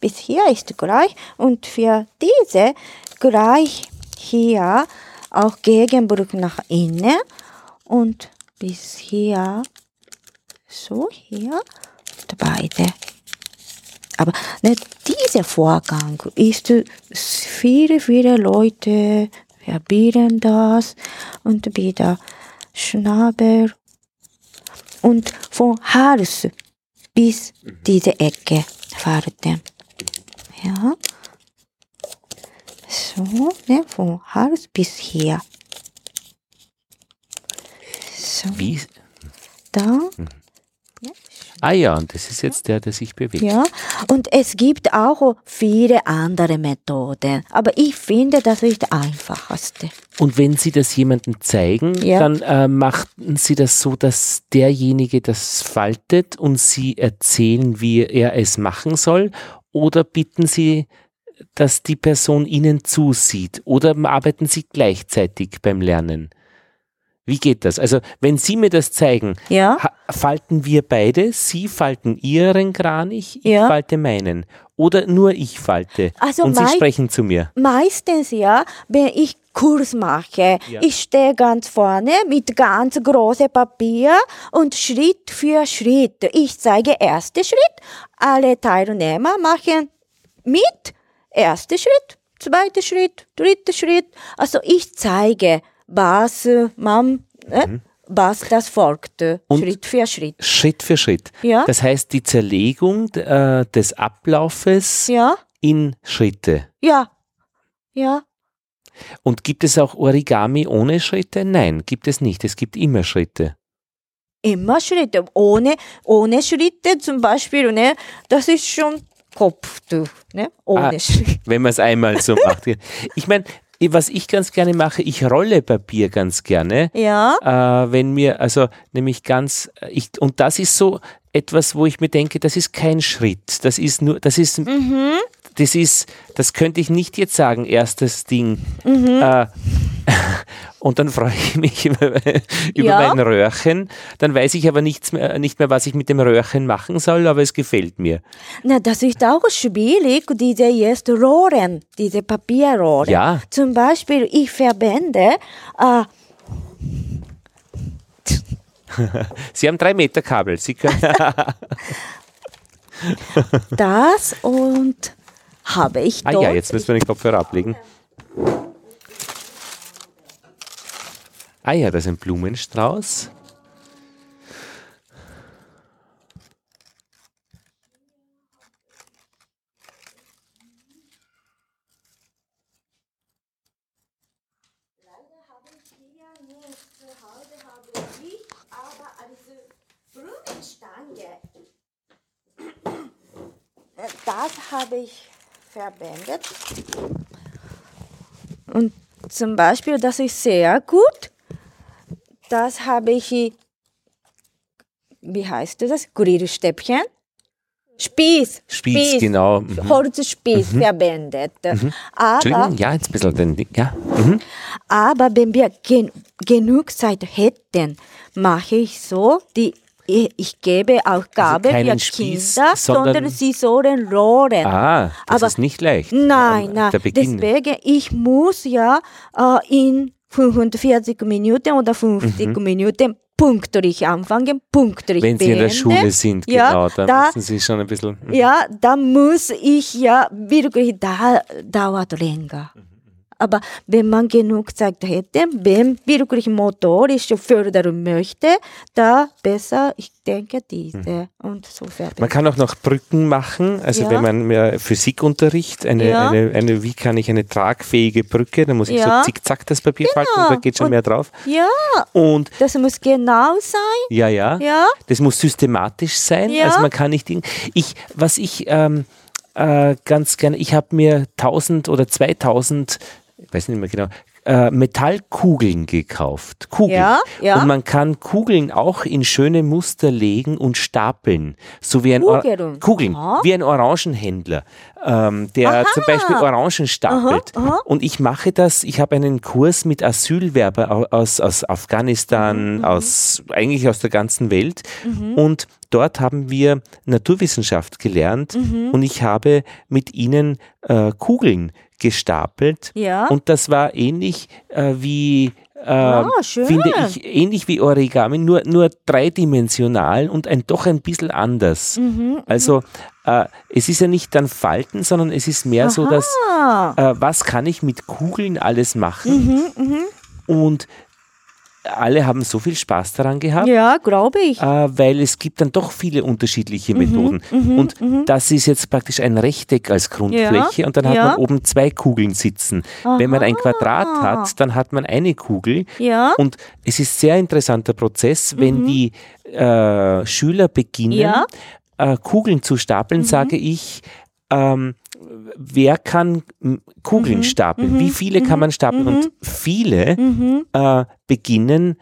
Bis hier ist gleich und für diese gleich hier auch Gegenbrück nach innen und bis hier so hier und beide. Aber ne, dieser Vorgang ist viele, viele Leute verbieten das und wieder Schnabel und von Hals bis diese Ecke falten. Ja. So, ne, vom Hals bis hier. So, Wie? dann. Ah ja, und das ist jetzt der, der sich bewegt. Ja, und es gibt auch viele andere Methoden, aber ich finde, das ist die einfachste. Und wenn Sie das jemandem zeigen, Ja. dann äh, machten Sie das so, dass derjenige das faltet und Sie erzählen, wie er es machen soll? Oder bitten Sie, dass die Person Ihnen zusieht? Oder arbeiten Sie gleichzeitig beim Lernen? Wie geht das? Also, wenn Sie mir das zeigen, Ja, falten wir beide, Sie falten Ihren Kranich, ich Ja. falte meinen. Oder nur ich falte. Also und Sie sprechen zu mir. meistens ja, wenn ich Kurs mache, Ja. ich stehe ganz vorne mit ganz großem Papier und Schritt für Schritt. Ich zeige ersten Schritt, alle Teilnehmer machen mit, erster Schritt, zweiter Schritt, dritter Schritt. Also ich zeige, was äh, man, äh, was das folgt, äh, Mhm. Und- Schritt für Schritt. Schritt für Schritt. Ja. Das heißt, die Zerlegung äh, des Ablaufes Ja, in Schritte. ja, ja. Und gibt es auch Origami ohne Schritte? Nein, gibt es nicht. Es gibt immer Schritte. immer Schritte. Ohne, ohne Schritte zum Beispiel, ne, das ist schon Kopftuch, ne, ohne Ah. Schritte. wenn man es einmal so macht. Ich meine, was ich ganz gerne mache, ich rolle Papier ganz gerne. Ja, Äh, wenn mir, also nämlich ganz, ich, und das ist so etwas, wo ich mir denke, das ist kein Schritt. Das ist nur, das ist, das ist, das könnte ich nicht jetzt sagen, erstes Ding. Äh, und dann freue ich mich über, über Ja. mein Röhrchen. Dann weiß ich aber nichts mehr, nicht mehr, was ich mit dem Röhrchen machen soll, aber es gefällt mir. na, das ist auch schwierig, diese jetzt Rohren, diese Papierrohren. Ja. Zum Beispiel, ich verbinde, äh, Sie haben drei Meter Kabel. Sie können, das und habe ich ah dort. ja, jetzt müssen wir den Kopfhörer ablegen. Ah ja, das ist ein Blumenstrauß. Blumenstange, das habe ich verwendet. Und zum Beispiel, das ist sehr gut. Das habe ich, wie heißt das? Grillstäbchen? Spieß. Spieß, genau. Mhm. Holzspieß verwendet. Aber Entschuldigung, ja, jetzt ein bisschen den. Ja. Mhm. aber wenn wir gen genug Zeit hätten, mache ich so, die, ich, gebe Aufgabe Also für Spieß, Kinder, sondern- sondern, sie sollen rohren. Ah, das Aber- ist nicht leicht. Nein, nein. Deswegen, ich muss ja äh, in 45 Minuten oder 50 Minuten pünktlich anfangen, pünktlich Mhm. Wenn Sie in der. Schule sind, Ja, genau, dann da- müssen Sie schon ein bisschen. mhm. Ja, da muss ich ja wirklich, da dauert länger. Aber wenn man genug Zeit hätte, wenn wirklich motorisch fördern möchte, da besser, ich denke, diese und so sehr. Man kann auch noch Brücken machen, also Ja. wenn man mehr Physikunterricht, eine, Ja. eine, eine, wie kann ich eine tragfähige Brücke, da muss ich Ja. so zickzack das Papier falten, Genau. da geht schon Und- mehr drauf. Ja, Und das muss genau sein. ja, ja, Ja, das muss systematisch sein, Ja. also man kann nicht, ich, was ich ähm, äh, ganz gerne, ich habe mir 1000 oder 2000, ich weiß nicht mehr genau, äh, Metallkugeln gekauft. Kugeln. Ja, ja. Und man kann Kugeln auch in schöne Muster legen und stapeln. So wie ein Or Kugeln? Wie ein Orangenhändler, ähm, der Aha. zum Beispiel Orangen stapelt. Aha, aha. Und ich mache das, ich habe einen Kurs mit Asylwerber au- aus, aus Afghanistan, Mhm, aus eigentlich aus der ganzen Welt. Und dort haben wir Naturwissenschaft gelernt Mhm. und ich habe mit ihnen äh, Kugeln gestapelt. Ja. Und das war ähnlich äh, wie äh, schön. finde ich ähnlich wie Origami, nur, nur dreidimensional und ein doch ein bisschen anders. Mhm, Also äh, es ist ja nicht dann Falten, sondern es ist mehr so, dass äh, was kann ich mit Kugeln alles machen? Und alle haben so viel Spaß daran gehabt. ja, glaube ich. Äh, weil es gibt dann doch viele unterschiedliche Methoden. und das ist jetzt praktisch ein Rechteck als Grundfläche und dann hat ja. man oben zwei Kugeln sitzen. Wenn man ein Quadrat hat, dann hat man eine Kugel. Ja. Und es ist sehr interessanter Prozess, wenn die äh, Schüler beginnen, Ja. äh, Kugeln zu stapeln, sage ich, ähm, wer kann Kugeln stapeln? Wie viele kann man stapeln? Und viele äh, beginnen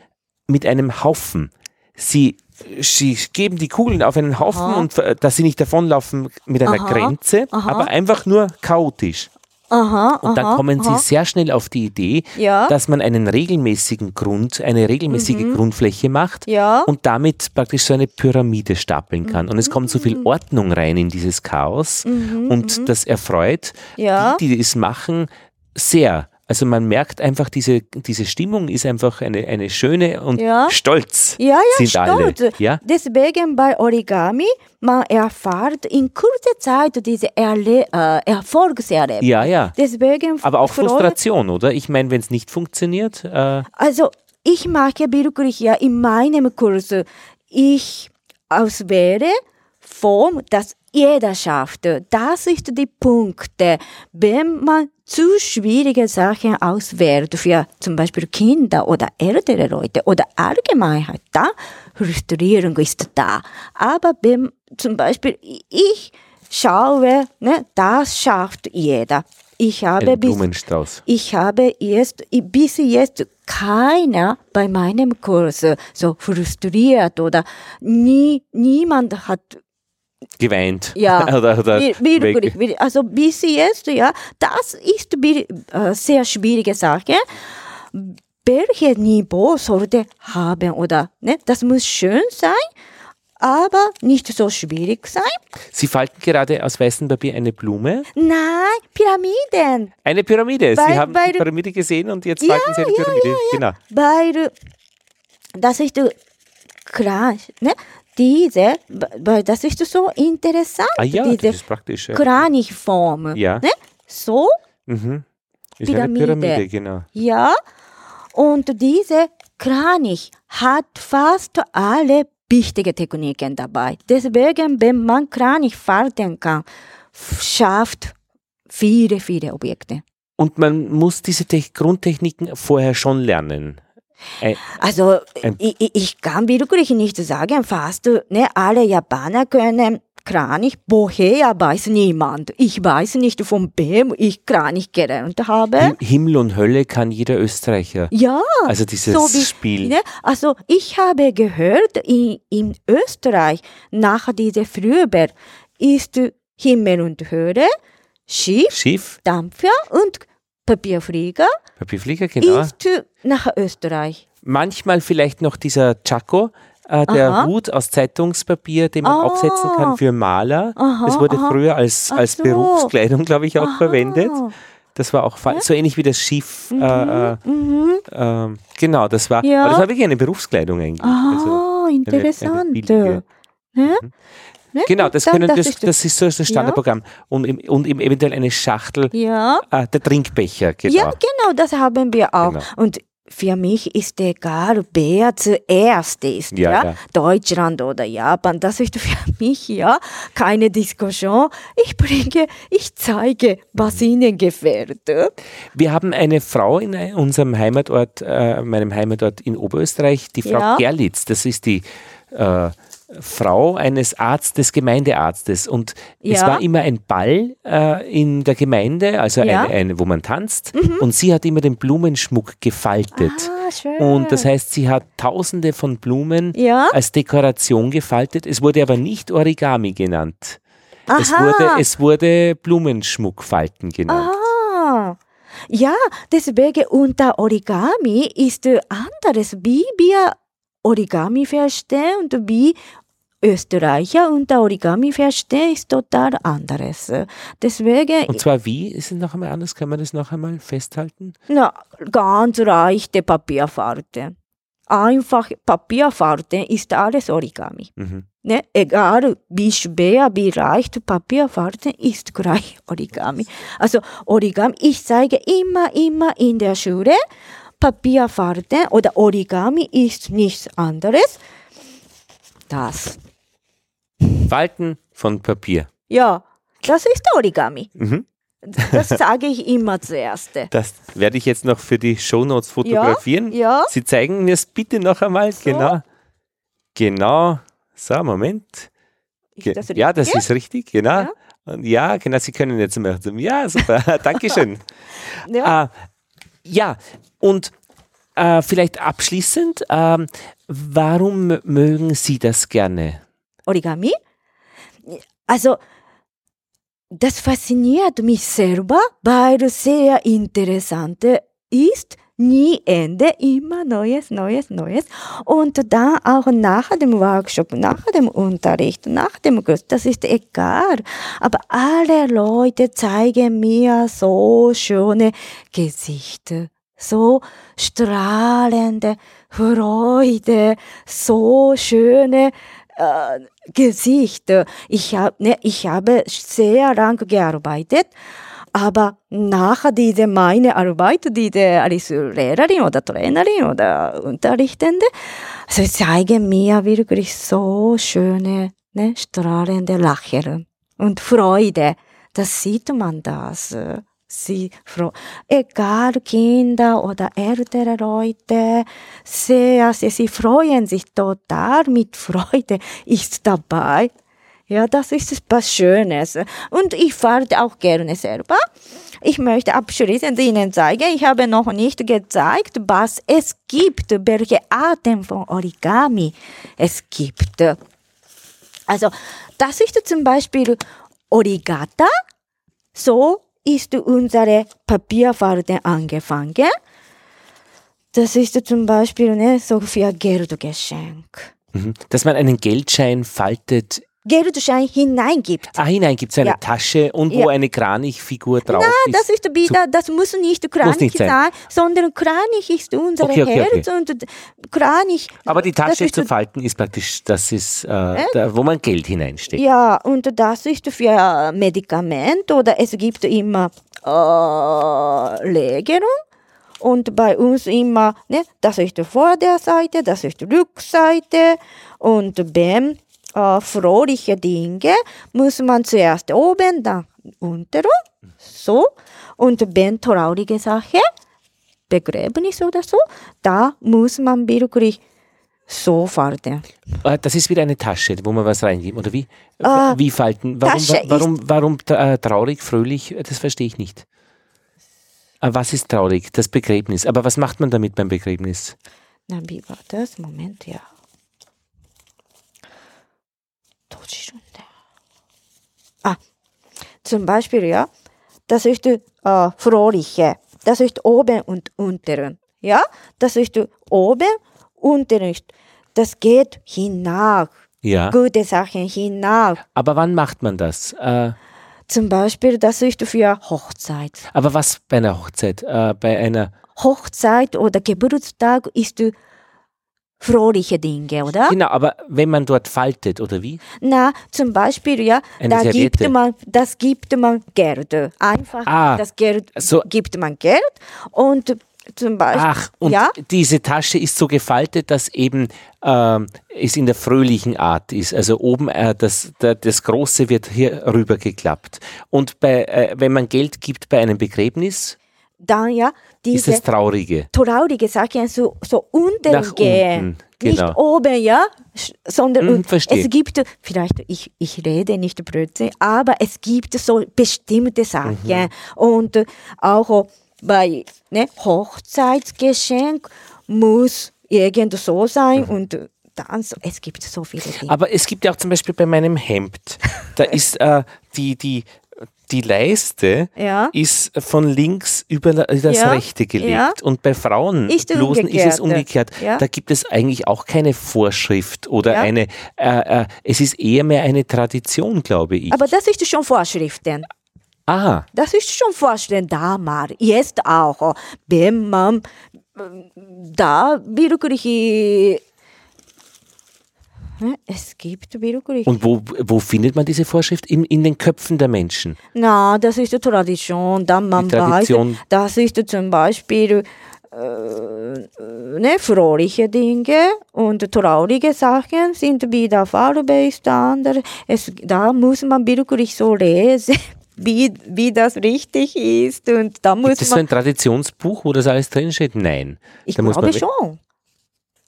mit einem Haufen. Sie, sie geben die Kugeln auf einen Haufen Aha. und äh, dass sie nicht davonlaufen mit einer Aha. Grenze, Aha. aber einfach nur chaotisch. Aha, Und dann aha, kommen aha. sie sehr schnell auf die Idee, Ja. dass man einen regelmäßigen Grund, eine regelmäßige Grundfläche macht Ja. und damit praktisch so eine Pyramide stapeln kann. Und es kommt so viel Ordnung rein in dieses Chaos und das erfreut Ja. die, die es machen, sehr. Also man merkt einfach, diese, diese Stimmung ist einfach eine, eine schöne und Ja. stolz Ja, ja, sind stolz. alle. Ja? Deswegen bei Origami, man erfährt in kurzer Zeit diese Erle äh, Erfolgserlebnis. ja, ja. Deswegen Aber auch Frustration, oder? Ich meine, wenn es nicht funktioniert, äh, Also ich mache wirklich ja in meinem Kurs, ich auswähle Form, das jeder schafft. Das ist die Punkte. Wenn man zu schwierige Sachen auswählt für zum Beispiel Kinder oder ältere Leute oder Allgemeinheit, da Frustrierung ist da. Aber wenn zum Beispiel ich schaue, ne, das schafft jeder. Ich habe bis ich habe jetzt, bis jetzt keiner bei meinem Kurs so frustriert oder nie, niemand hat, Geweint. ja, oder, oder wir- wirklich, also bis jetzt, ja, das ist bir- äh, sehr schwierige Sache. Welches Niveau sollte haben oder, ne, das muss schön sein, aber nicht so schwierig sein. Sie falten gerade aus weißem Papier eine Blume. Nein, Pyramiden. Eine Pyramide. Weil- Sie haben weil- die Pyramide gesehen und jetzt Ja, falten Sie eine ja, Pyramide. ja, ja. Genau. weil das ist klar, ne? Diese, das ist so interessant, Ah ja, diese. Ja. Kranichform. Ja. Ne? So, Mhm. Ist eine Pyramide. Pyramide, genau. ja. Und diese Kranich hat fast alle wichtige Techniken dabei. Deswegen, wenn man Kranich falten kann, schafft viele, viele Objekte. Und man muss diese Te Grundtechniken vorher schon lernen. Ein, Also ich, ich- ich kann wirklich nicht sagen, fast ne, alle Japaner können Kranich. Woher weiß niemand. Ich weiß nicht, von wem ich Kranich gelernt habe. Him- Himmel und Hölle kann jeder Österreicher. Ja, Also dieses so wie, Spiel. Ne, also ich habe gehört, in, in Österreich nach dieser Frühber ist Himmel und Hölle, Schiff, Schiff, Dampfer und Papierflieger Papierflieger, genau. ist nach Österreich. Manchmal vielleicht noch dieser Chaco, äh, der Aha. Hut aus Zeitungspapier, den man Ah. aufsetzen kann für Maler. Aha, das wurde aha. früher als, als so. Berufskleidung, glaube ich, auch Aha. verwendet. Das war auch fa- so ähnlich wie das Schiff. Äh, äh, Mhm. ähm, genau, das war, Ja. das war wirklich eine Berufskleidung eigentlich. Also, Ah, eine interessant. billige. ne? Ne? Genau, das, können, das, ist das ist so das Standardprogramm. Und, im- und eben eventuell eine Schachtel, ja. äh, der Trinkbecher, genau. Ja, genau, das haben wir auch. Genau. Und für mich ist egal, wer zuerst ist, Ja, ja, ja. Deutschland oder Japan, das ist für mich ja keine Diskussion. Ich bringe, ich zeige, was Mhm. ihnen gefällt. Wir haben eine Frau in ein- unserem Heimatort, äh, meinem Heimatort in Oberösterreich, die Frau Ja. Gerlitz. Das ist die äh, Frau eines Arztes, Gemeindearztes. Und es Ja. war immer ein Ball äh, in der Gemeinde, also Ja. Mhm. eine, eine, wo man tanzt. Und sie hat immer den Blumenschmuck gefaltet. Ah, schön. Und das heißt, sie hat tausende von Blumen Ja. als Dekoration gefaltet. Es wurde aber nicht Origami genannt. Es Aha. wurde, es wurde Blumenschmuckfalten genannt. Ah, ja, deswegen unter Origami ist anderes, wie wir Origami verstehen und wie Österreicher unter Origami verstehen, ist total anderes. Deswegen, Und zwar wie? Ist es noch einmal anders? Kann man das noch einmal festhalten? na, ganz leichte Papierfarte. Einfach Papierfarte ist alles Origami. Mhm. Ne? Egal wie schwer, wie leicht Papierfarte ist gleich Origami. Also Origami, ich zeige immer, immer in der Schule, Papierfarte oder Origami ist nichts anderes. Das. Falten von Papier. Ja, das ist Origami. Mhm. Das sage ich immer zuerst. Das werde ich jetzt noch für die Shownotes fotografieren. Ja, Sie zeigen mir es bitte noch einmal. Genau. Genau. So, Moment. Ge- das ja, das ist richtig, genau. Ja. Und ja, genau, Sie können jetzt mal. Ja, super. Dankeschön. Ja. Äh, ja, und äh, vielleicht abschließend, ähm, warum mögen Sie das gerne? Origami? Also, das fasziniert mich selber, weil sehr interessant ist. Nie Ende, immer Neues, Neues, Neues. Und dann auch nach dem Workshop, nach dem Unterricht, nach dem Kurs, das ist egal. Aber alle Leute zeigen mir so schöne Gesichter, so strahlende Freude, so schöne äh, Gesichter. Ich, hab, ne, ich habe sehr lange gearbeitet, aber nach dieser meine Arbeit, diese als Lehrerin oder Trainerin oder Unterrichtende, sie zeigen mir wirklich so schöne, ne, strahlende Lachen und Freude. Das sieht man das. Sie, fro- egal Kinder oder ältere Leute, sehr, sehr, sie freuen sich total mit Freude, ist dabei. Ja, das ist was Schönes. Und ich falte auch gerne selber. Ich möchte abschließend Ihnen zeigen, ich habe noch nicht gezeigt, was es gibt, welche Arten von Origami es gibt. Also, das ist zum Beispiel Origata. So ist unsere Papierfalte angefangen. Das ist zum Beispiel ne, so für Geldgeschenk. Mhm. Dass man einen Geldschein faltet. Geldschein hineingibt. Ah, hinein gibt es eine Ja. Tasche und wo Ja. eine Kranichfigur drauf Na, das ist. ist wieder, das muss nicht Kranich nicht sein. sein. sondern Kranich ist unser Okay, okay, Herz und Kranich. Aber die Tasche ist zu falten ist praktisch, das ist, äh, da, wo man Geld hineinsteckt. Ja, und das ist für Medikament oder es gibt immer äh, Lägerung. Und bei uns immer, ne, das ist die Vorderseite, das ist die Rückseite. Und wenn äh, fröhliche Dinge muss man zuerst oben, dann unten, so. Und wenn traurige Sache, Begräbnis oder so, da muss man wirklich so falten. Äh, Das ist wieder eine Tasche, wo man was reingibt, oder wie? Ah, wie falten? Warum, Tasche warum, warum äh, traurig, fröhlich? Das verstehe ich nicht. Äh, Was ist traurig? Das Begräbnis. Aber was macht man damit beim Begräbnis? Na, wie war das? Moment, ja. Ah, zum Beispiel, ja, das ist äh, Fröhliche, das ist oben und unteren, ja, das ist oben, unteren, das geht hinauf. Ja. Gute Sachen hinauf. Aber wann macht man das? Äh zum Beispiel, das ist für Hochzeit. Aber was bei einer Hochzeit? Äh, bei einer Hochzeit oder Geburtstag ist du fröhliche Dinge, oder? Genau, aber wenn man dort faltet, oder wie? Na, zum Beispiel, ja, Eine da Serviette. gibt man, das gibt man Geld. Einfach, Ah, das Geld so- gibt man Geld und zum Beispiel, Ach, und ja, diese Tasche ist so gefaltet, dass eben ähm, es in der fröhlichen Art ist. Also oben äh, das, der, das Große wird hier rübergeklappt. Und bei, äh, wenn man Geld gibt bei einem Begräbnis, dann ja, diese das Traurige. traurige Sachen so, so unten Nach gehen. unten, genau. Nicht oben, ja, sondern Mhm, und verstehe. es gibt, vielleicht, ich, ich rede nicht Blödsinn, aber es gibt so bestimmte Sachen. Mhm. Und äh, auch bei ne, Hochzeitsgeschenk muss irgend so sein und äh, dann so, es gibt so viele Dinge. Mhm. Aber es gibt ja auch zum Beispiel bei meinem Hemd, da ist äh, die, die, die Leiste Ja. ist von links über das Ja, rechte gelegt. ja. Und bei Frauenblusen Ist ist, umgekehrt. es umgekehrt. Da gibt es eigentlich auch keine Vorschrift oder eine, äh, äh, es ist eher mehr eine Tradition, glaube ich. aber das ist schon Vorschriften. Aha, Das ist schon Vorschriften damals. Jetzt auch. Wenn man äh, da wirklich es gibt wirklich. und wo, wo findet man diese Vorschrift? In, in den Köpfen der Menschen. Na, das ist die Tradition. Dann man Die Tradition. weiß, das ist zum Beispiel äh, ne, fröhliche Dinge und traurige Sachen sind wie der Farbe ist der andere. Es, da muss man wirklich so lesen, wie, wie das richtig ist und da muss Gibt es so man ein Traditionsbuch, wo das alles drinsteht? Nein. Ich Da glaube man- schon.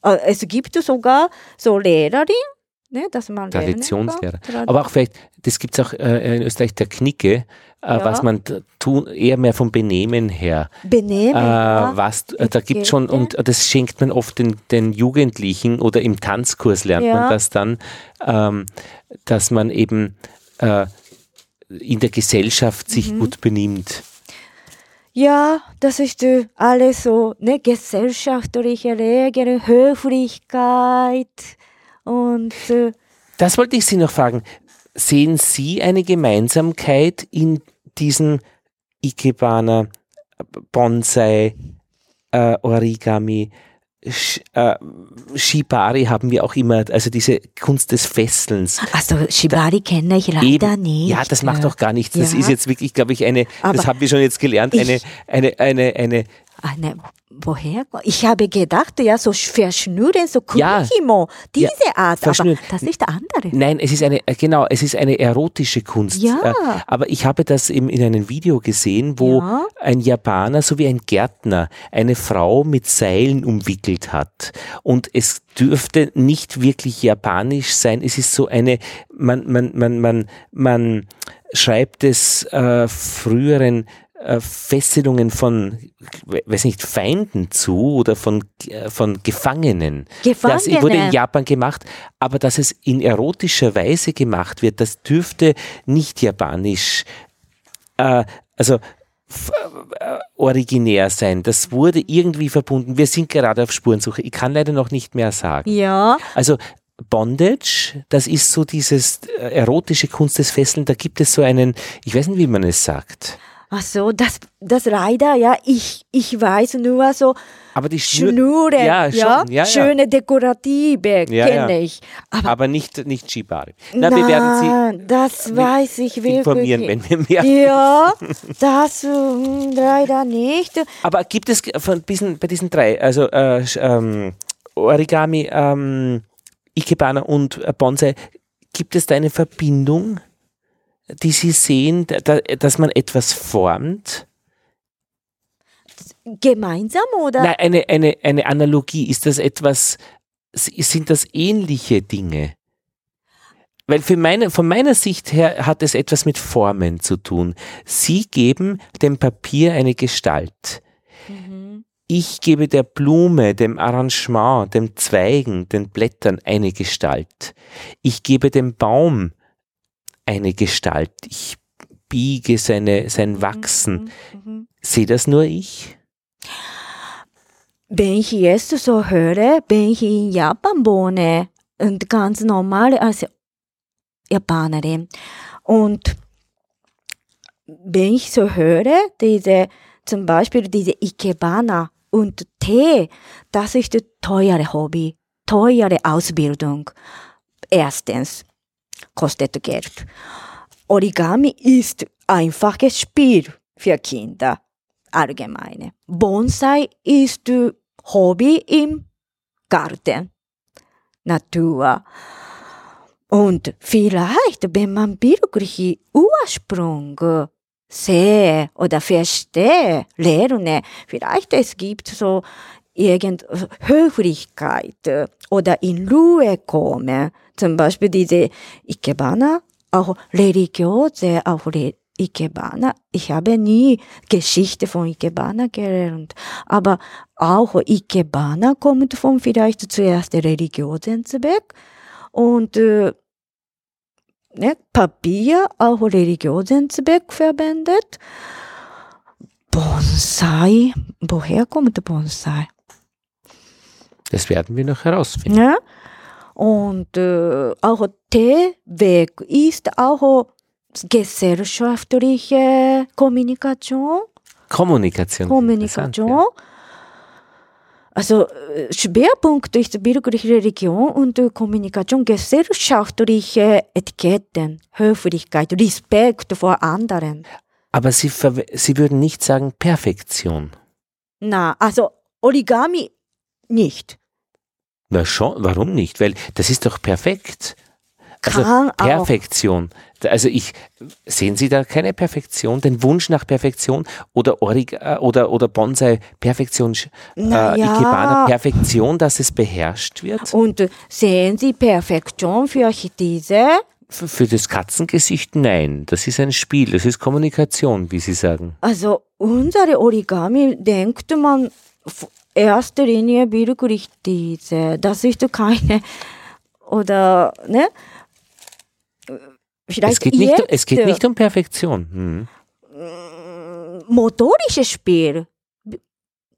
Äh, Es gibt sogar so Lehrerin, ne, dass man Traditionslehrer. kann. Aber auch vielleicht, das gibt es auch äh, in Österreich der Knicke, äh, Ja. was man tun, eher mehr vom Benehmen her. Benehmen. Äh, ja. was, äh, da gibt schon, und das schenkt man oft den, den Jugendlichen oder im Tanzkurs lernt Ja. man das dann, ähm, dass man eben äh, in der Gesellschaft sich Mhm. gut benimmt. Ja, das ist alles so, ne, gesellschaftliche Regeln, Höflichkeit und äh, Das wollte ich Sie noch fragen. Sehen Sie eine Gemeinsamkeit in diesen Ikebana, Bonsai, äh, Origami, Sh äh, Shibari haben wir auch immer, also diese Kunst des Fesselns. also Shibari kenne ich leider Eben. nicht. Ja, das macht doch gar nichts. Das Ja. ist jetzt wirklich, glaube ich, eine, Aber das haben wir schon jetzt gelernt, eine, eine, eine, eine, Eine, woher? Ich habe gedacht, ja, so verschnüren, so Ja. Kurikimo, diese Art, aber verschnüren. das ist der andere. Nein, es ist eine, äh, genau, es ist eine erotische Kunst. Ja. Äh, Aber ich habe das eben in einem Video gesehen, wo Ja. ein Japaner sowie ein Gärtner eine Frau mit Seilen umwickelt hat. Und es dürfte nicht wirklich japanisch sein. Es ist so eine, man, man, man, man, man schreibt es äh, früheren äh, Fesselungen von, weiß nicht, Feinden zu oder von, äh, von Gefangenen. Das Gefangene. wurde in Japan gemacht, aber dass es in erotischer Weise gemacht wird, das dürfte nicht japanisch, äh, also äh, originär sein. Das wurde irgendwie verbunden. Wir sind gerade auf Spurensuche. Ich kann leider noch nicht mehr sagen. Ja, Also Bondage, das ist so dieses erotische Kunst des Fesseln. Da gibt es so einen, ich weiß nicht, wie man es sagt. Ach so, das, das leider, ja, ich, ich weiß nur so Aber die Schnür, Schnüre, Ja, ja, ja, schöne Dekorative kenne ich. Aber, aber nicht, nicht Shibari. Na, wir werden Sie nein, das weiß ich wirklich. informieren, wenn wir mehr Ja, das ähm, leider nicht. Aber gibt es von diesen, bei diesen drei, also äh, ähm, Origami, ähm, Ikebana und äh, Bonsai, gibt es da eine Verbindung, die Sie sehen, da, da, dass man etwas formt? Gemeinsam oder? Nein, eine, eine, eine Analogie. Ist das etwas, sind das ähnliche Dinge? Weil für meine, von meiner Sicht her hat es etwas mit Formen zu tun. Sie geben dem Papier eine Gestalt. Mhm. Ich gebe der Blume, dem Arrangement, dem Zweigen, den Blättern eine Gestalt. Ich gebe dem Baum eine Gestalt. Ich biege seine, sein Wachsen. Mhm. Sehe das nur ich? Wenn ich jetzt so höre, wenn ich in Japan wohne und ganz normal als Japanerin und wenn ich so höre, diese, zum Beispiel diese Ikebana und Tee, das ist das teure Hobby. teure Ausbildung. Erstens, kostet Geld. Origami ist einfaches Spiel für Kinder. Allgemeine. Bonsai ist Hobby im Garten. Natur. Und vielleicht, wenn man wirklich Ursprung sehe oder verstehe, lerne, vielleicht es gibt so irgend Höflichkeit oder in Ruhe kommen. Zum Beispiel diese Ikebana, auch religiöse, auch Re Ikebana. Ich habe nie Geschichte von Ikebana gelernt, aber auch Ikebana kommt von vielleicht zuerst religiösen Zweck und äh, ne, Papier auch religiösen Zweck verwendet. Bonsai, woher kommt Bonsai? Das werden wir noch herausfinden. Ja? Und äh, auch Teeweg ist auch gesellschaftliche Kommunikation. Kommunikation. Kommunikation. Also äh, Schwerpunkt ist wirklich Religion und äh, Kommunikation, gesellschaftliche Etiketten, Höflichkeit, Respekt vor anderen. Aber Sie, Sie würden nicht sagen Perfektion. Na, also Origami nicht. Na schon, warum nicht? Weil das ist doch perfekt. Also Kann Perfektion. Auch. Also ich sehen Sie da keine Perfektion, den Wunsch nach Perfektion oder Orig äh, oder oder Bonsai Perfektion, äh, Ikebana Perfektion, dass es beherrscht wird? Und sehen Sie Perfektion für diese? Für, für das Katzengesicht nein. Das ist ein Spiel, das ist Kommunikation, wie Sie sagen. Also unsere Origami denkt man erster Linie wirklich diese. Das ist keine oder ne? Vielleicht es, geht nicht, es geht nicht um Perfektion. Hm. Motorisches Spiel,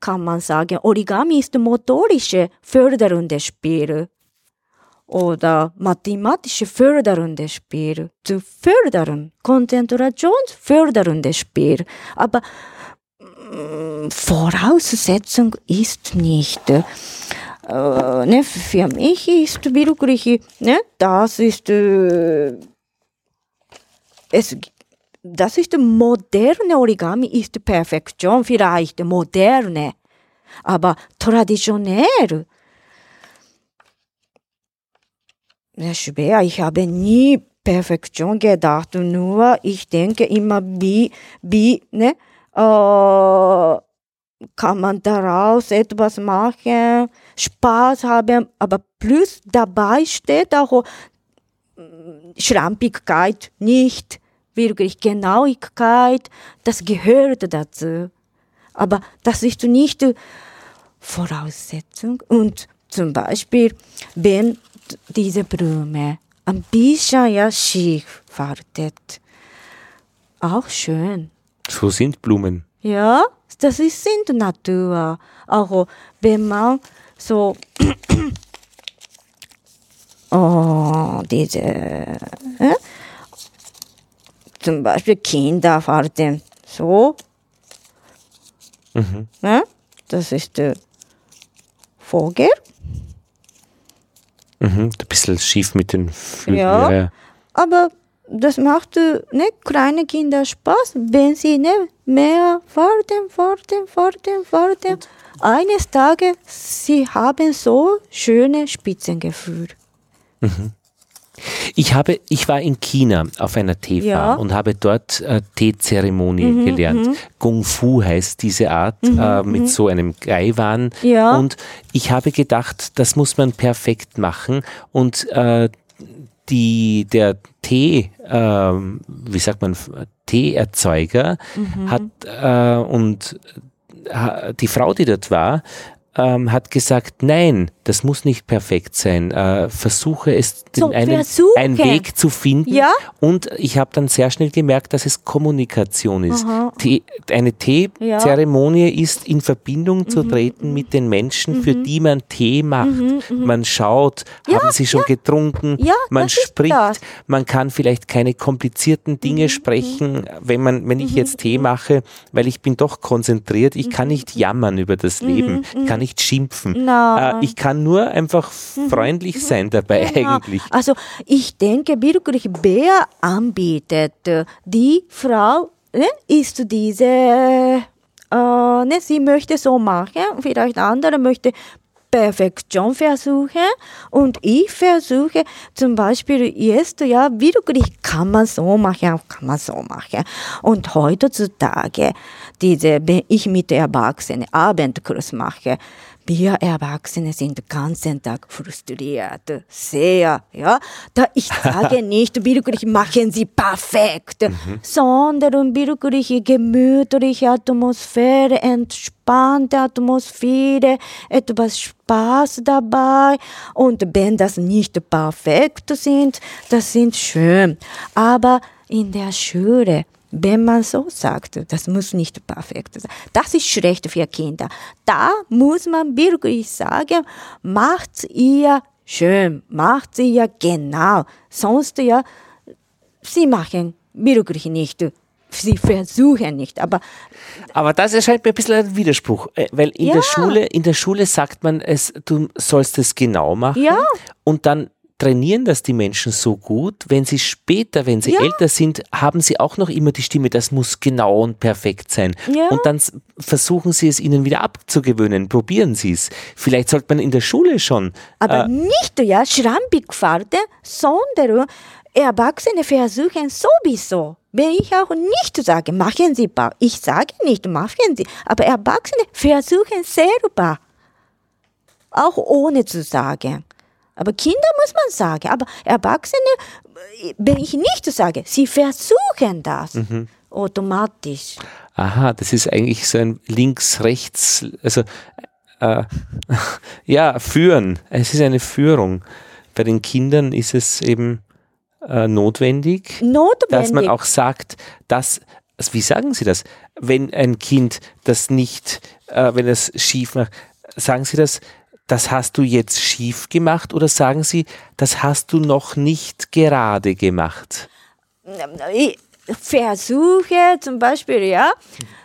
kann man sagen. Origami ist motorische, fördernde Spiel. Oder mathematische fördernde Spiel. Zu fördern. Konzentrationsfördernde Spiel. Aber mm, Voraussetzung ist nicht. Äh, ne, für mich ist wirklich, ne, das ist äh, es, das ist moderne Origami, ist Perfektion, vielleicht moderne, aber traditionell. Ja, schwer, ich habe nie Perfektion gedacht, nur ich denke immer, wie, wie, ne, äh, kann man daraus etwas machen, Spaß haben, aber plus dabei steht auch Schlampigkeit nicht, wirklich Genauigkeit, das gehört dazu. Aber das ist nicht Voraussetzung. Und zum Beispiel, wenn diese Blume ein bisschen ja schief wartet, auch schön. So sind Blumen. Ja, das ist sind Natur. Auch wenn man so oh, diese, äh, zum Beispiel Kinder warten so. Mhm. Äh, das ist der Vogel. Mhm, ein bisschen schief mit den Flügeln. Ja, ja, aber das macht ne, kleine Kinder Spaß, wenn sie ne, mehr warten, warten, warten, warten. Eines Tages, sie haben so schöne Spitzengefühl. Mhm. Ich habe, ich war in China auf einer Teefarm ja. und habe dort äh, Teezeremonie mhm, gelernt. Mhm. Kung Fu heißt diese Art mhm, äh, mit mhm. so einem Gaiwan. Ja. Und ich habe gedacht, das muss man perfekt machen und äh, die, der Tee, äh, wie sagt man, Teeerzeuger mhm. hat äh, und äh, die Frau, die dort war, ähm, hat gesagt, nein, das muss nicht perfekt sein. Äh, versuche es, so, einen, einen Weg zu finden. Ja? Und ich habe dann sehr schnell gemerkt, dass es Kommunikation ist. Die, eine Teezeremonie ja. ist in Verbindung mhm. zu treten mit den Menschen, mhm. für die man Tee macht. Mhm. mhm. Man schaut, ja, haben sie schon getrunken, man spricht, man kann vielleicht keine komplizierten Dinge mhm. sprechen, wenn man, wenn ich mhm. jetzt Tee mache, weil ich bin doch konzentriert, ich kann nicht jammern über das Leben, ich kann nicht schimpfen. Nein. Äh, ich kann nur einfach freundlich sein dabei Genau. eigentlich. Also ich denke wirklich, wer anbietet, die Frau ne, ist diese, äh, ne, sie möchte so machen, vielleicht andere möchte Perfektion versuchen und ich versuche zum Beispiel jetzt, ja, wirklich kann man so machen, kann man so machen. Und heutzutage, diese, wenn ich mit Erwachsenen Abendkurs mache, wir Erwachsene sind den ganzen Tag frustriert, sehr, ja. Da ich sage nicht wirklich, machen Sie perfekt, sondern wirklich gemütliche Atmosphäre, entspannte Atmosphäre, etwas Spaß dabei. Und wenn das nicht perfekt sind, das sind schön. Aber in der Schule, wenn man so sagt, das muss nicht perfekt sein. Das ist schlecht für Kinder. Da muss man wirklich sagen, macht ihr schön, macht ihr genau. Sonst ja, sie machen wirklich nicht. Sie versuchen nicht, aber Aber das erscheint mir ein bisschen ein Widerspruch, äh, weil in, Ja. der, Schule, in der Schule sagt man, es, du sollst es genau machen Ja. und dann trainieren das die Menschen so gut, wenn sie später, wenn sie Ja. älter sind, haben sie auch noch immer die Stimme, das muss genau und perfekt sein. Ja. Und dann versuchen sie es ihnen wieder abzugewöhnen, probieren sie es. Vielleicht sollte man in der Schule schon Aber nicht ja schlampig fahren, sondern Erwachsene versuchen sowieso. Wenn ich auch nicht sage, machen Sie, ba- ich sage nicht, machen Sie, aber Erwachsene versuchen selber, auch ohne zu sagen. Aber Kinder muss man sagen, aber Erwachsene, wenn ich nicht sage, sie versuchen das automatisch. Aha, das ist eigentlich so ein links-rechts, also äh, ja, führen. Es ist eine Führung. Bei den Kindern ist es eben äh, notwendig, Notwendig. dass man auch sagt, dass, wie sagen Sie das? Wenn ein Kind das nicht, äh, wenn es schief macht, sagen Sie das, das hast du jetzt schief gemacht oder sagen Sie, das hast du noch nicht gerade gemacht? ich versuche zum Beispiel, ja,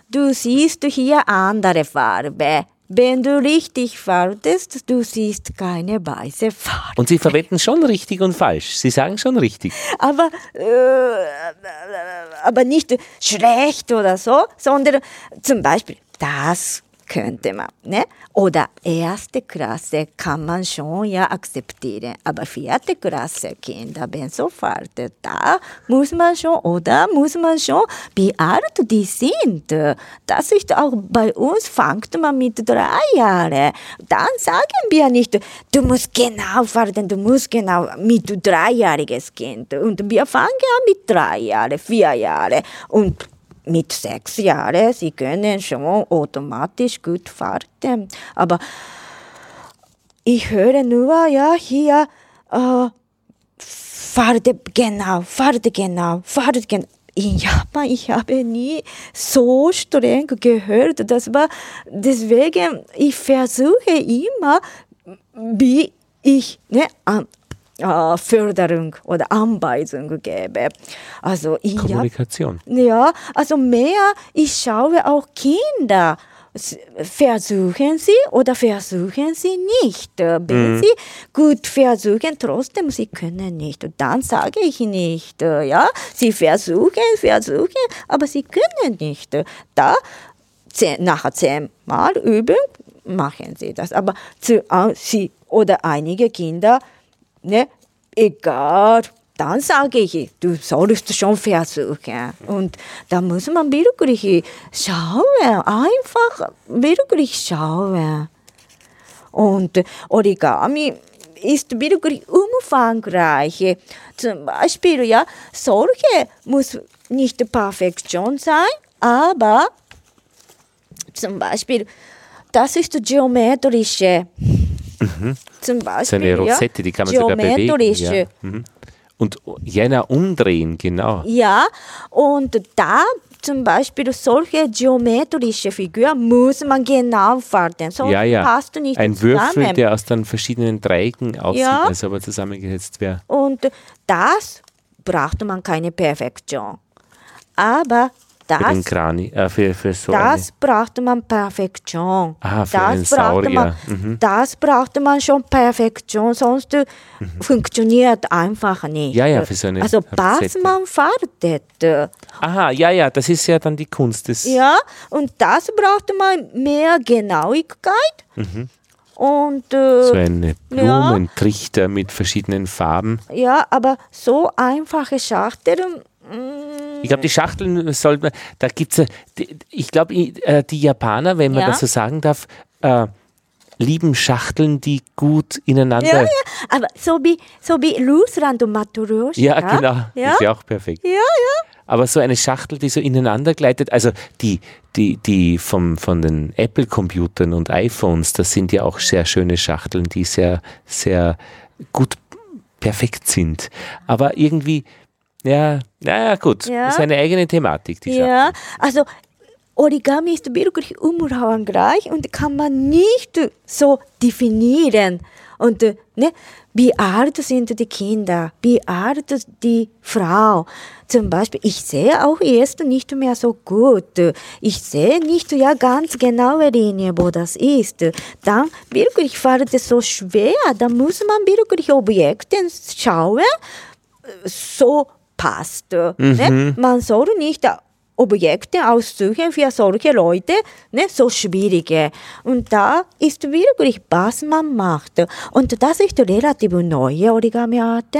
du siehst hier andere Farbe. Wenn du richtig faltest, du siehst keine weiße Farbe. Und Sie verwenden schon richtig und falsch. Sie sagen schon richtig. Aber, äh, aber nicht schlecht oder so, sondern zum Beispiel, das könnte man, ne? Oder erste Klasse kann man schon ja akzeptieren, aber vierte Klasse Kinder, wenn so faltet, da muss man schon, oder muss man schon, wie alt die sind. Das ist auch bei uns, fängt man mit drei Jahren. Dann sagen wir nicht, du musst genau falten, du musst genau mit dreijähriges Kind. Und wir fangen an mit drei Jahren, vier Jahren. Und mit sechs Jahren, sie können schon automatisch gut fahren. Aber ich höre nur, ja, hier, äh, fahrt genau, fahrt genau, fahrt genau. In Japan, ich habe nie so streng gehört. Das war deswegen, ich versuche immer, wie ich ne, an, äh, Förderung oder Anweisung gebe. Also Japan. Kommunikation. Ja, also mehr, ich schaue auch Kinder. Versuchen sie oder versuchen sie nicht. Wenn sie gut versuchen, trotzdem sie können nicht. Dann sage ich nicht. Ja, sie versuchen, versuchen, aber sie können nicht. Da zehn, nach zehnmal üben, machen sie das. Aber zu, äh, sie oder einige Kinder, ne, egal, dann sage ich, du sollst schon versuchen. Und da muss man wirklich schauen, einfach wirklich schauen. Und Origami ist wirklich umfangreich. Zum Beispiel, ja, solche muss nicht Perfektion sein, aber zum Beispiel, das ist geometrische. Zum Beispiel, ist eine Rosette, die kann man sogar bewegen. geometrische. Ja. Mhm. Und Jena umdrehen, genau. Ja, und da zum Beispiel solche geometrische Figur muss man genau falten, sonst Ja, ja. passt nicht Ein zusammen. Würfel, der aus dann verschiedenen Dreiecken aussieht, Ja. als ob er zusammengesetzt wäre. Und das braucht man keine Perfektion. Aber für den das, Krani, äh, für, für so das braucht man Perfektion. Ah, für das einen braucht man, Saurier. Mhm. Das braucht man schon Perfektion, sonst äh, funktioniert einfach nicht. Ja, ja, für so eine Also was man eine. Aha, ja, ja, das ist ja dann die Kunst des. Ja, und das braucht man mehr Genauigkeit. Und äh, Mhm. So eine Ja. Blumentrichter mit verschiedenen Farben. ja, aber so einfache Schachteln. Ich glaube, die Schachteln sollte man, da gibt es, ich glaube, äh, die Japaner, wenn man Ja. das so sagen darf, äh, lieben Schachteln, die gut ineinander. Ja, ja, aber so wie, so wie Russland und Matryoshka. Ja, genau. Ja, Ist ja auch perfekt. ja, ja. Aber so eine Schachtel, die so ineinander gleitet, also die, die, die vom, von den Apple-Computern und iPhones, das sind ja auch sehr schöne Schachteln, die sehr, sehr gut perfekt sind. Aber irgendwie, ja, naja, gut, Ja. das ist eine eigene Thematik, die. Ja, also Origami ist wirklich umfangreich und kann man nicht so definieren. Und äh, ne, wie alt sind die Kinder? Wie alt ist die Frau? Zum Beispiel, ich sehe auch jetzt nicht mehr so gut. Ich sehe nicht ja ganz genaue Linie, wo das ist. Dann wirklich fällt es so schwer. Da muss man wirklich Objekte schauen, so passt. Ne? Man soll nicht Objekte aussuchen für solche Leute, ne, so schwierige. Und da ist wirklich, was man macht. Und das ist relativ neue Origami-Art.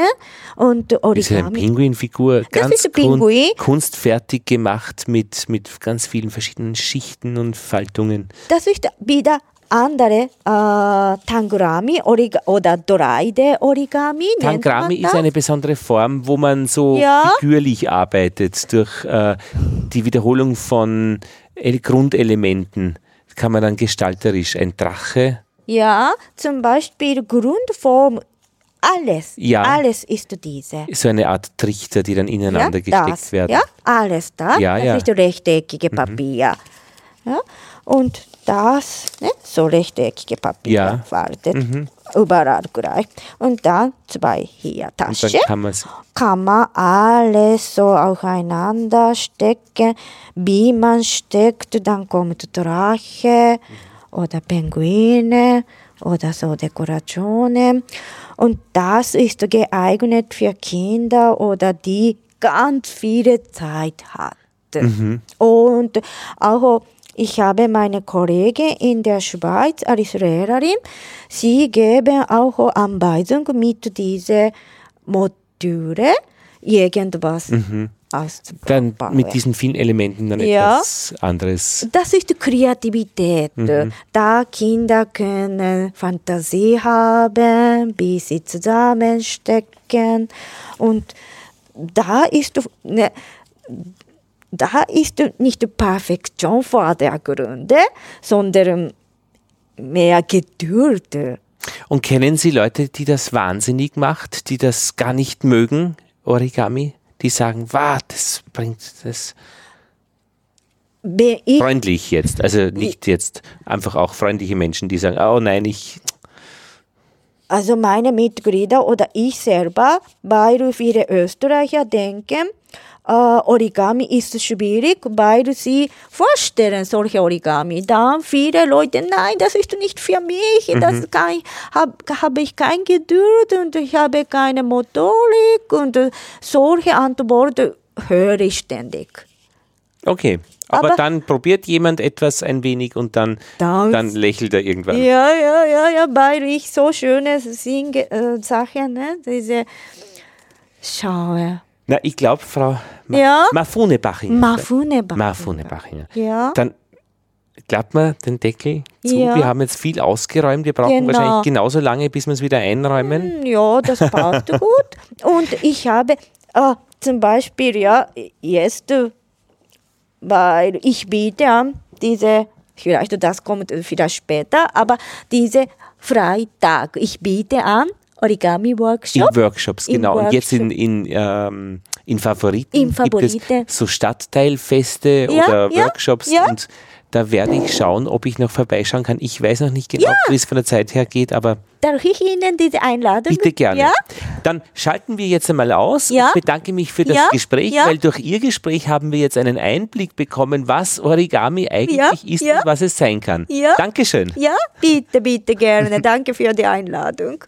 Und Das ist eine Origami. Pinguinfigur, ganz Pinguin. kun- kunstfertig gemacht mit, mit ganz vielen verschiedenen Schichten und Faltungen. Das ist wieder andere äh, Tangrami orig oder Doraide-Origami. nennt Tangrami ist eine besondere Form, wo man so Ja. figürlich arbeitet durch äh, die Wiederholung von El- Grundelementen. Kann man dann gestalterisch ein Drache. Ja, zum Beispiel Grundform, alles, Ja. alles ist diese. So eine Art Trichter, die dann ineinander ja, gesteckt das, werden. Ja, alles da. Ja, das ja. Mhm. ist rechteckige Papier. Ja, und das, ne, so rechteckige Papier Ja. Mhm. faltet. Überall gleich. Und dann zwei hier Und dann Tasche. kann. Kann man alles so aufeinander stecken. Wie man steckt, dann kommt Drache oder Pinguine oder so Dekorationen. Und das ist geeignet für Kinder oder die ganz viele Zeit hat. Und auch ich habe meine Kollegin in der Schweiz als Lehrerin. Sie geben auch Anweisung mit diese Module irgendwas auszubauen. Dann mit diesen vielen Elementen dann Ja. etwas anderes. Das ist Kreativität. Da Kinder können Fantasie haben, wie sie zusammenstecken. Und da ist, ne, da ist nicht Perfektion vor der Gründe, sondern mehr Geduld. Und kennen Sie Leute, die das wahnsinnig macht, die das gar nicht mögen, Origami? Die sagen, wow, das bringt das freundlich jetzt. Also nicht jetzt einfach auch freundliche Menschen, die sagen, oh nein, ich. Also meine Mitglieder oder ich selber, weil viele Österreicher denken, äh, Origami ist schwierig, weil sie vorstellen solche Origami. Dann viele Leute, nein, das ist nicht für mich, das kann ich, habe hab ich kein Geduld und ich habe keine Motorik und solche Antworten höre ich ständig. Okay. Aber, Aber- dann probiert jemand etwas ein wenig und dann, Dann- dann lächelt er irgendwann. Ja, ja, ja, ja, weil ich so schöne Singe, äh, Sachen, ne, diese schaue. Na, ich glaube, Frau Ma Ja? Mafune Bachinger. Bachinger. Ja. Dann klappt man den Deckel zu. Ja. Wir haben jetzt viel ausgeräumt. Wir brauchen Genau. wahrscheinlich genauso lange, bis wir es wieder einräumen. Hm, Ja, das passt gut. Und ich habe äh, zum Beispiel, ja, jetzt, äh, weil ich biete an, diese, vielleicht das kommt vielleicht später, aber diese Freitag, ich biete an, In Origami-Workshop. Workshops, In genau. Und jetzt in, Workshop. in, ähm, in Favoriten In gibt Favorite. es so Stadtteilfeste Ja, oder Workshops ja. und Da werde ich schauen, ob ich noch vorbeischauen kann. Ich weiß noch nicht genau, wie es von der Zeit her geht, aber Darf ich Ihnen diese Einladung? bitte gerne. Dann schalten wir jetzt einmal aus. Ich bedanke mich für das. Gespräch, weil durch Ihr Gespräch haben wir jetzt einen Einblick bekommen, was Origami eigentlich ist und was es sein kann. Dankeschön. Ja, bitte, bitte gerne. Danke für die Einladung.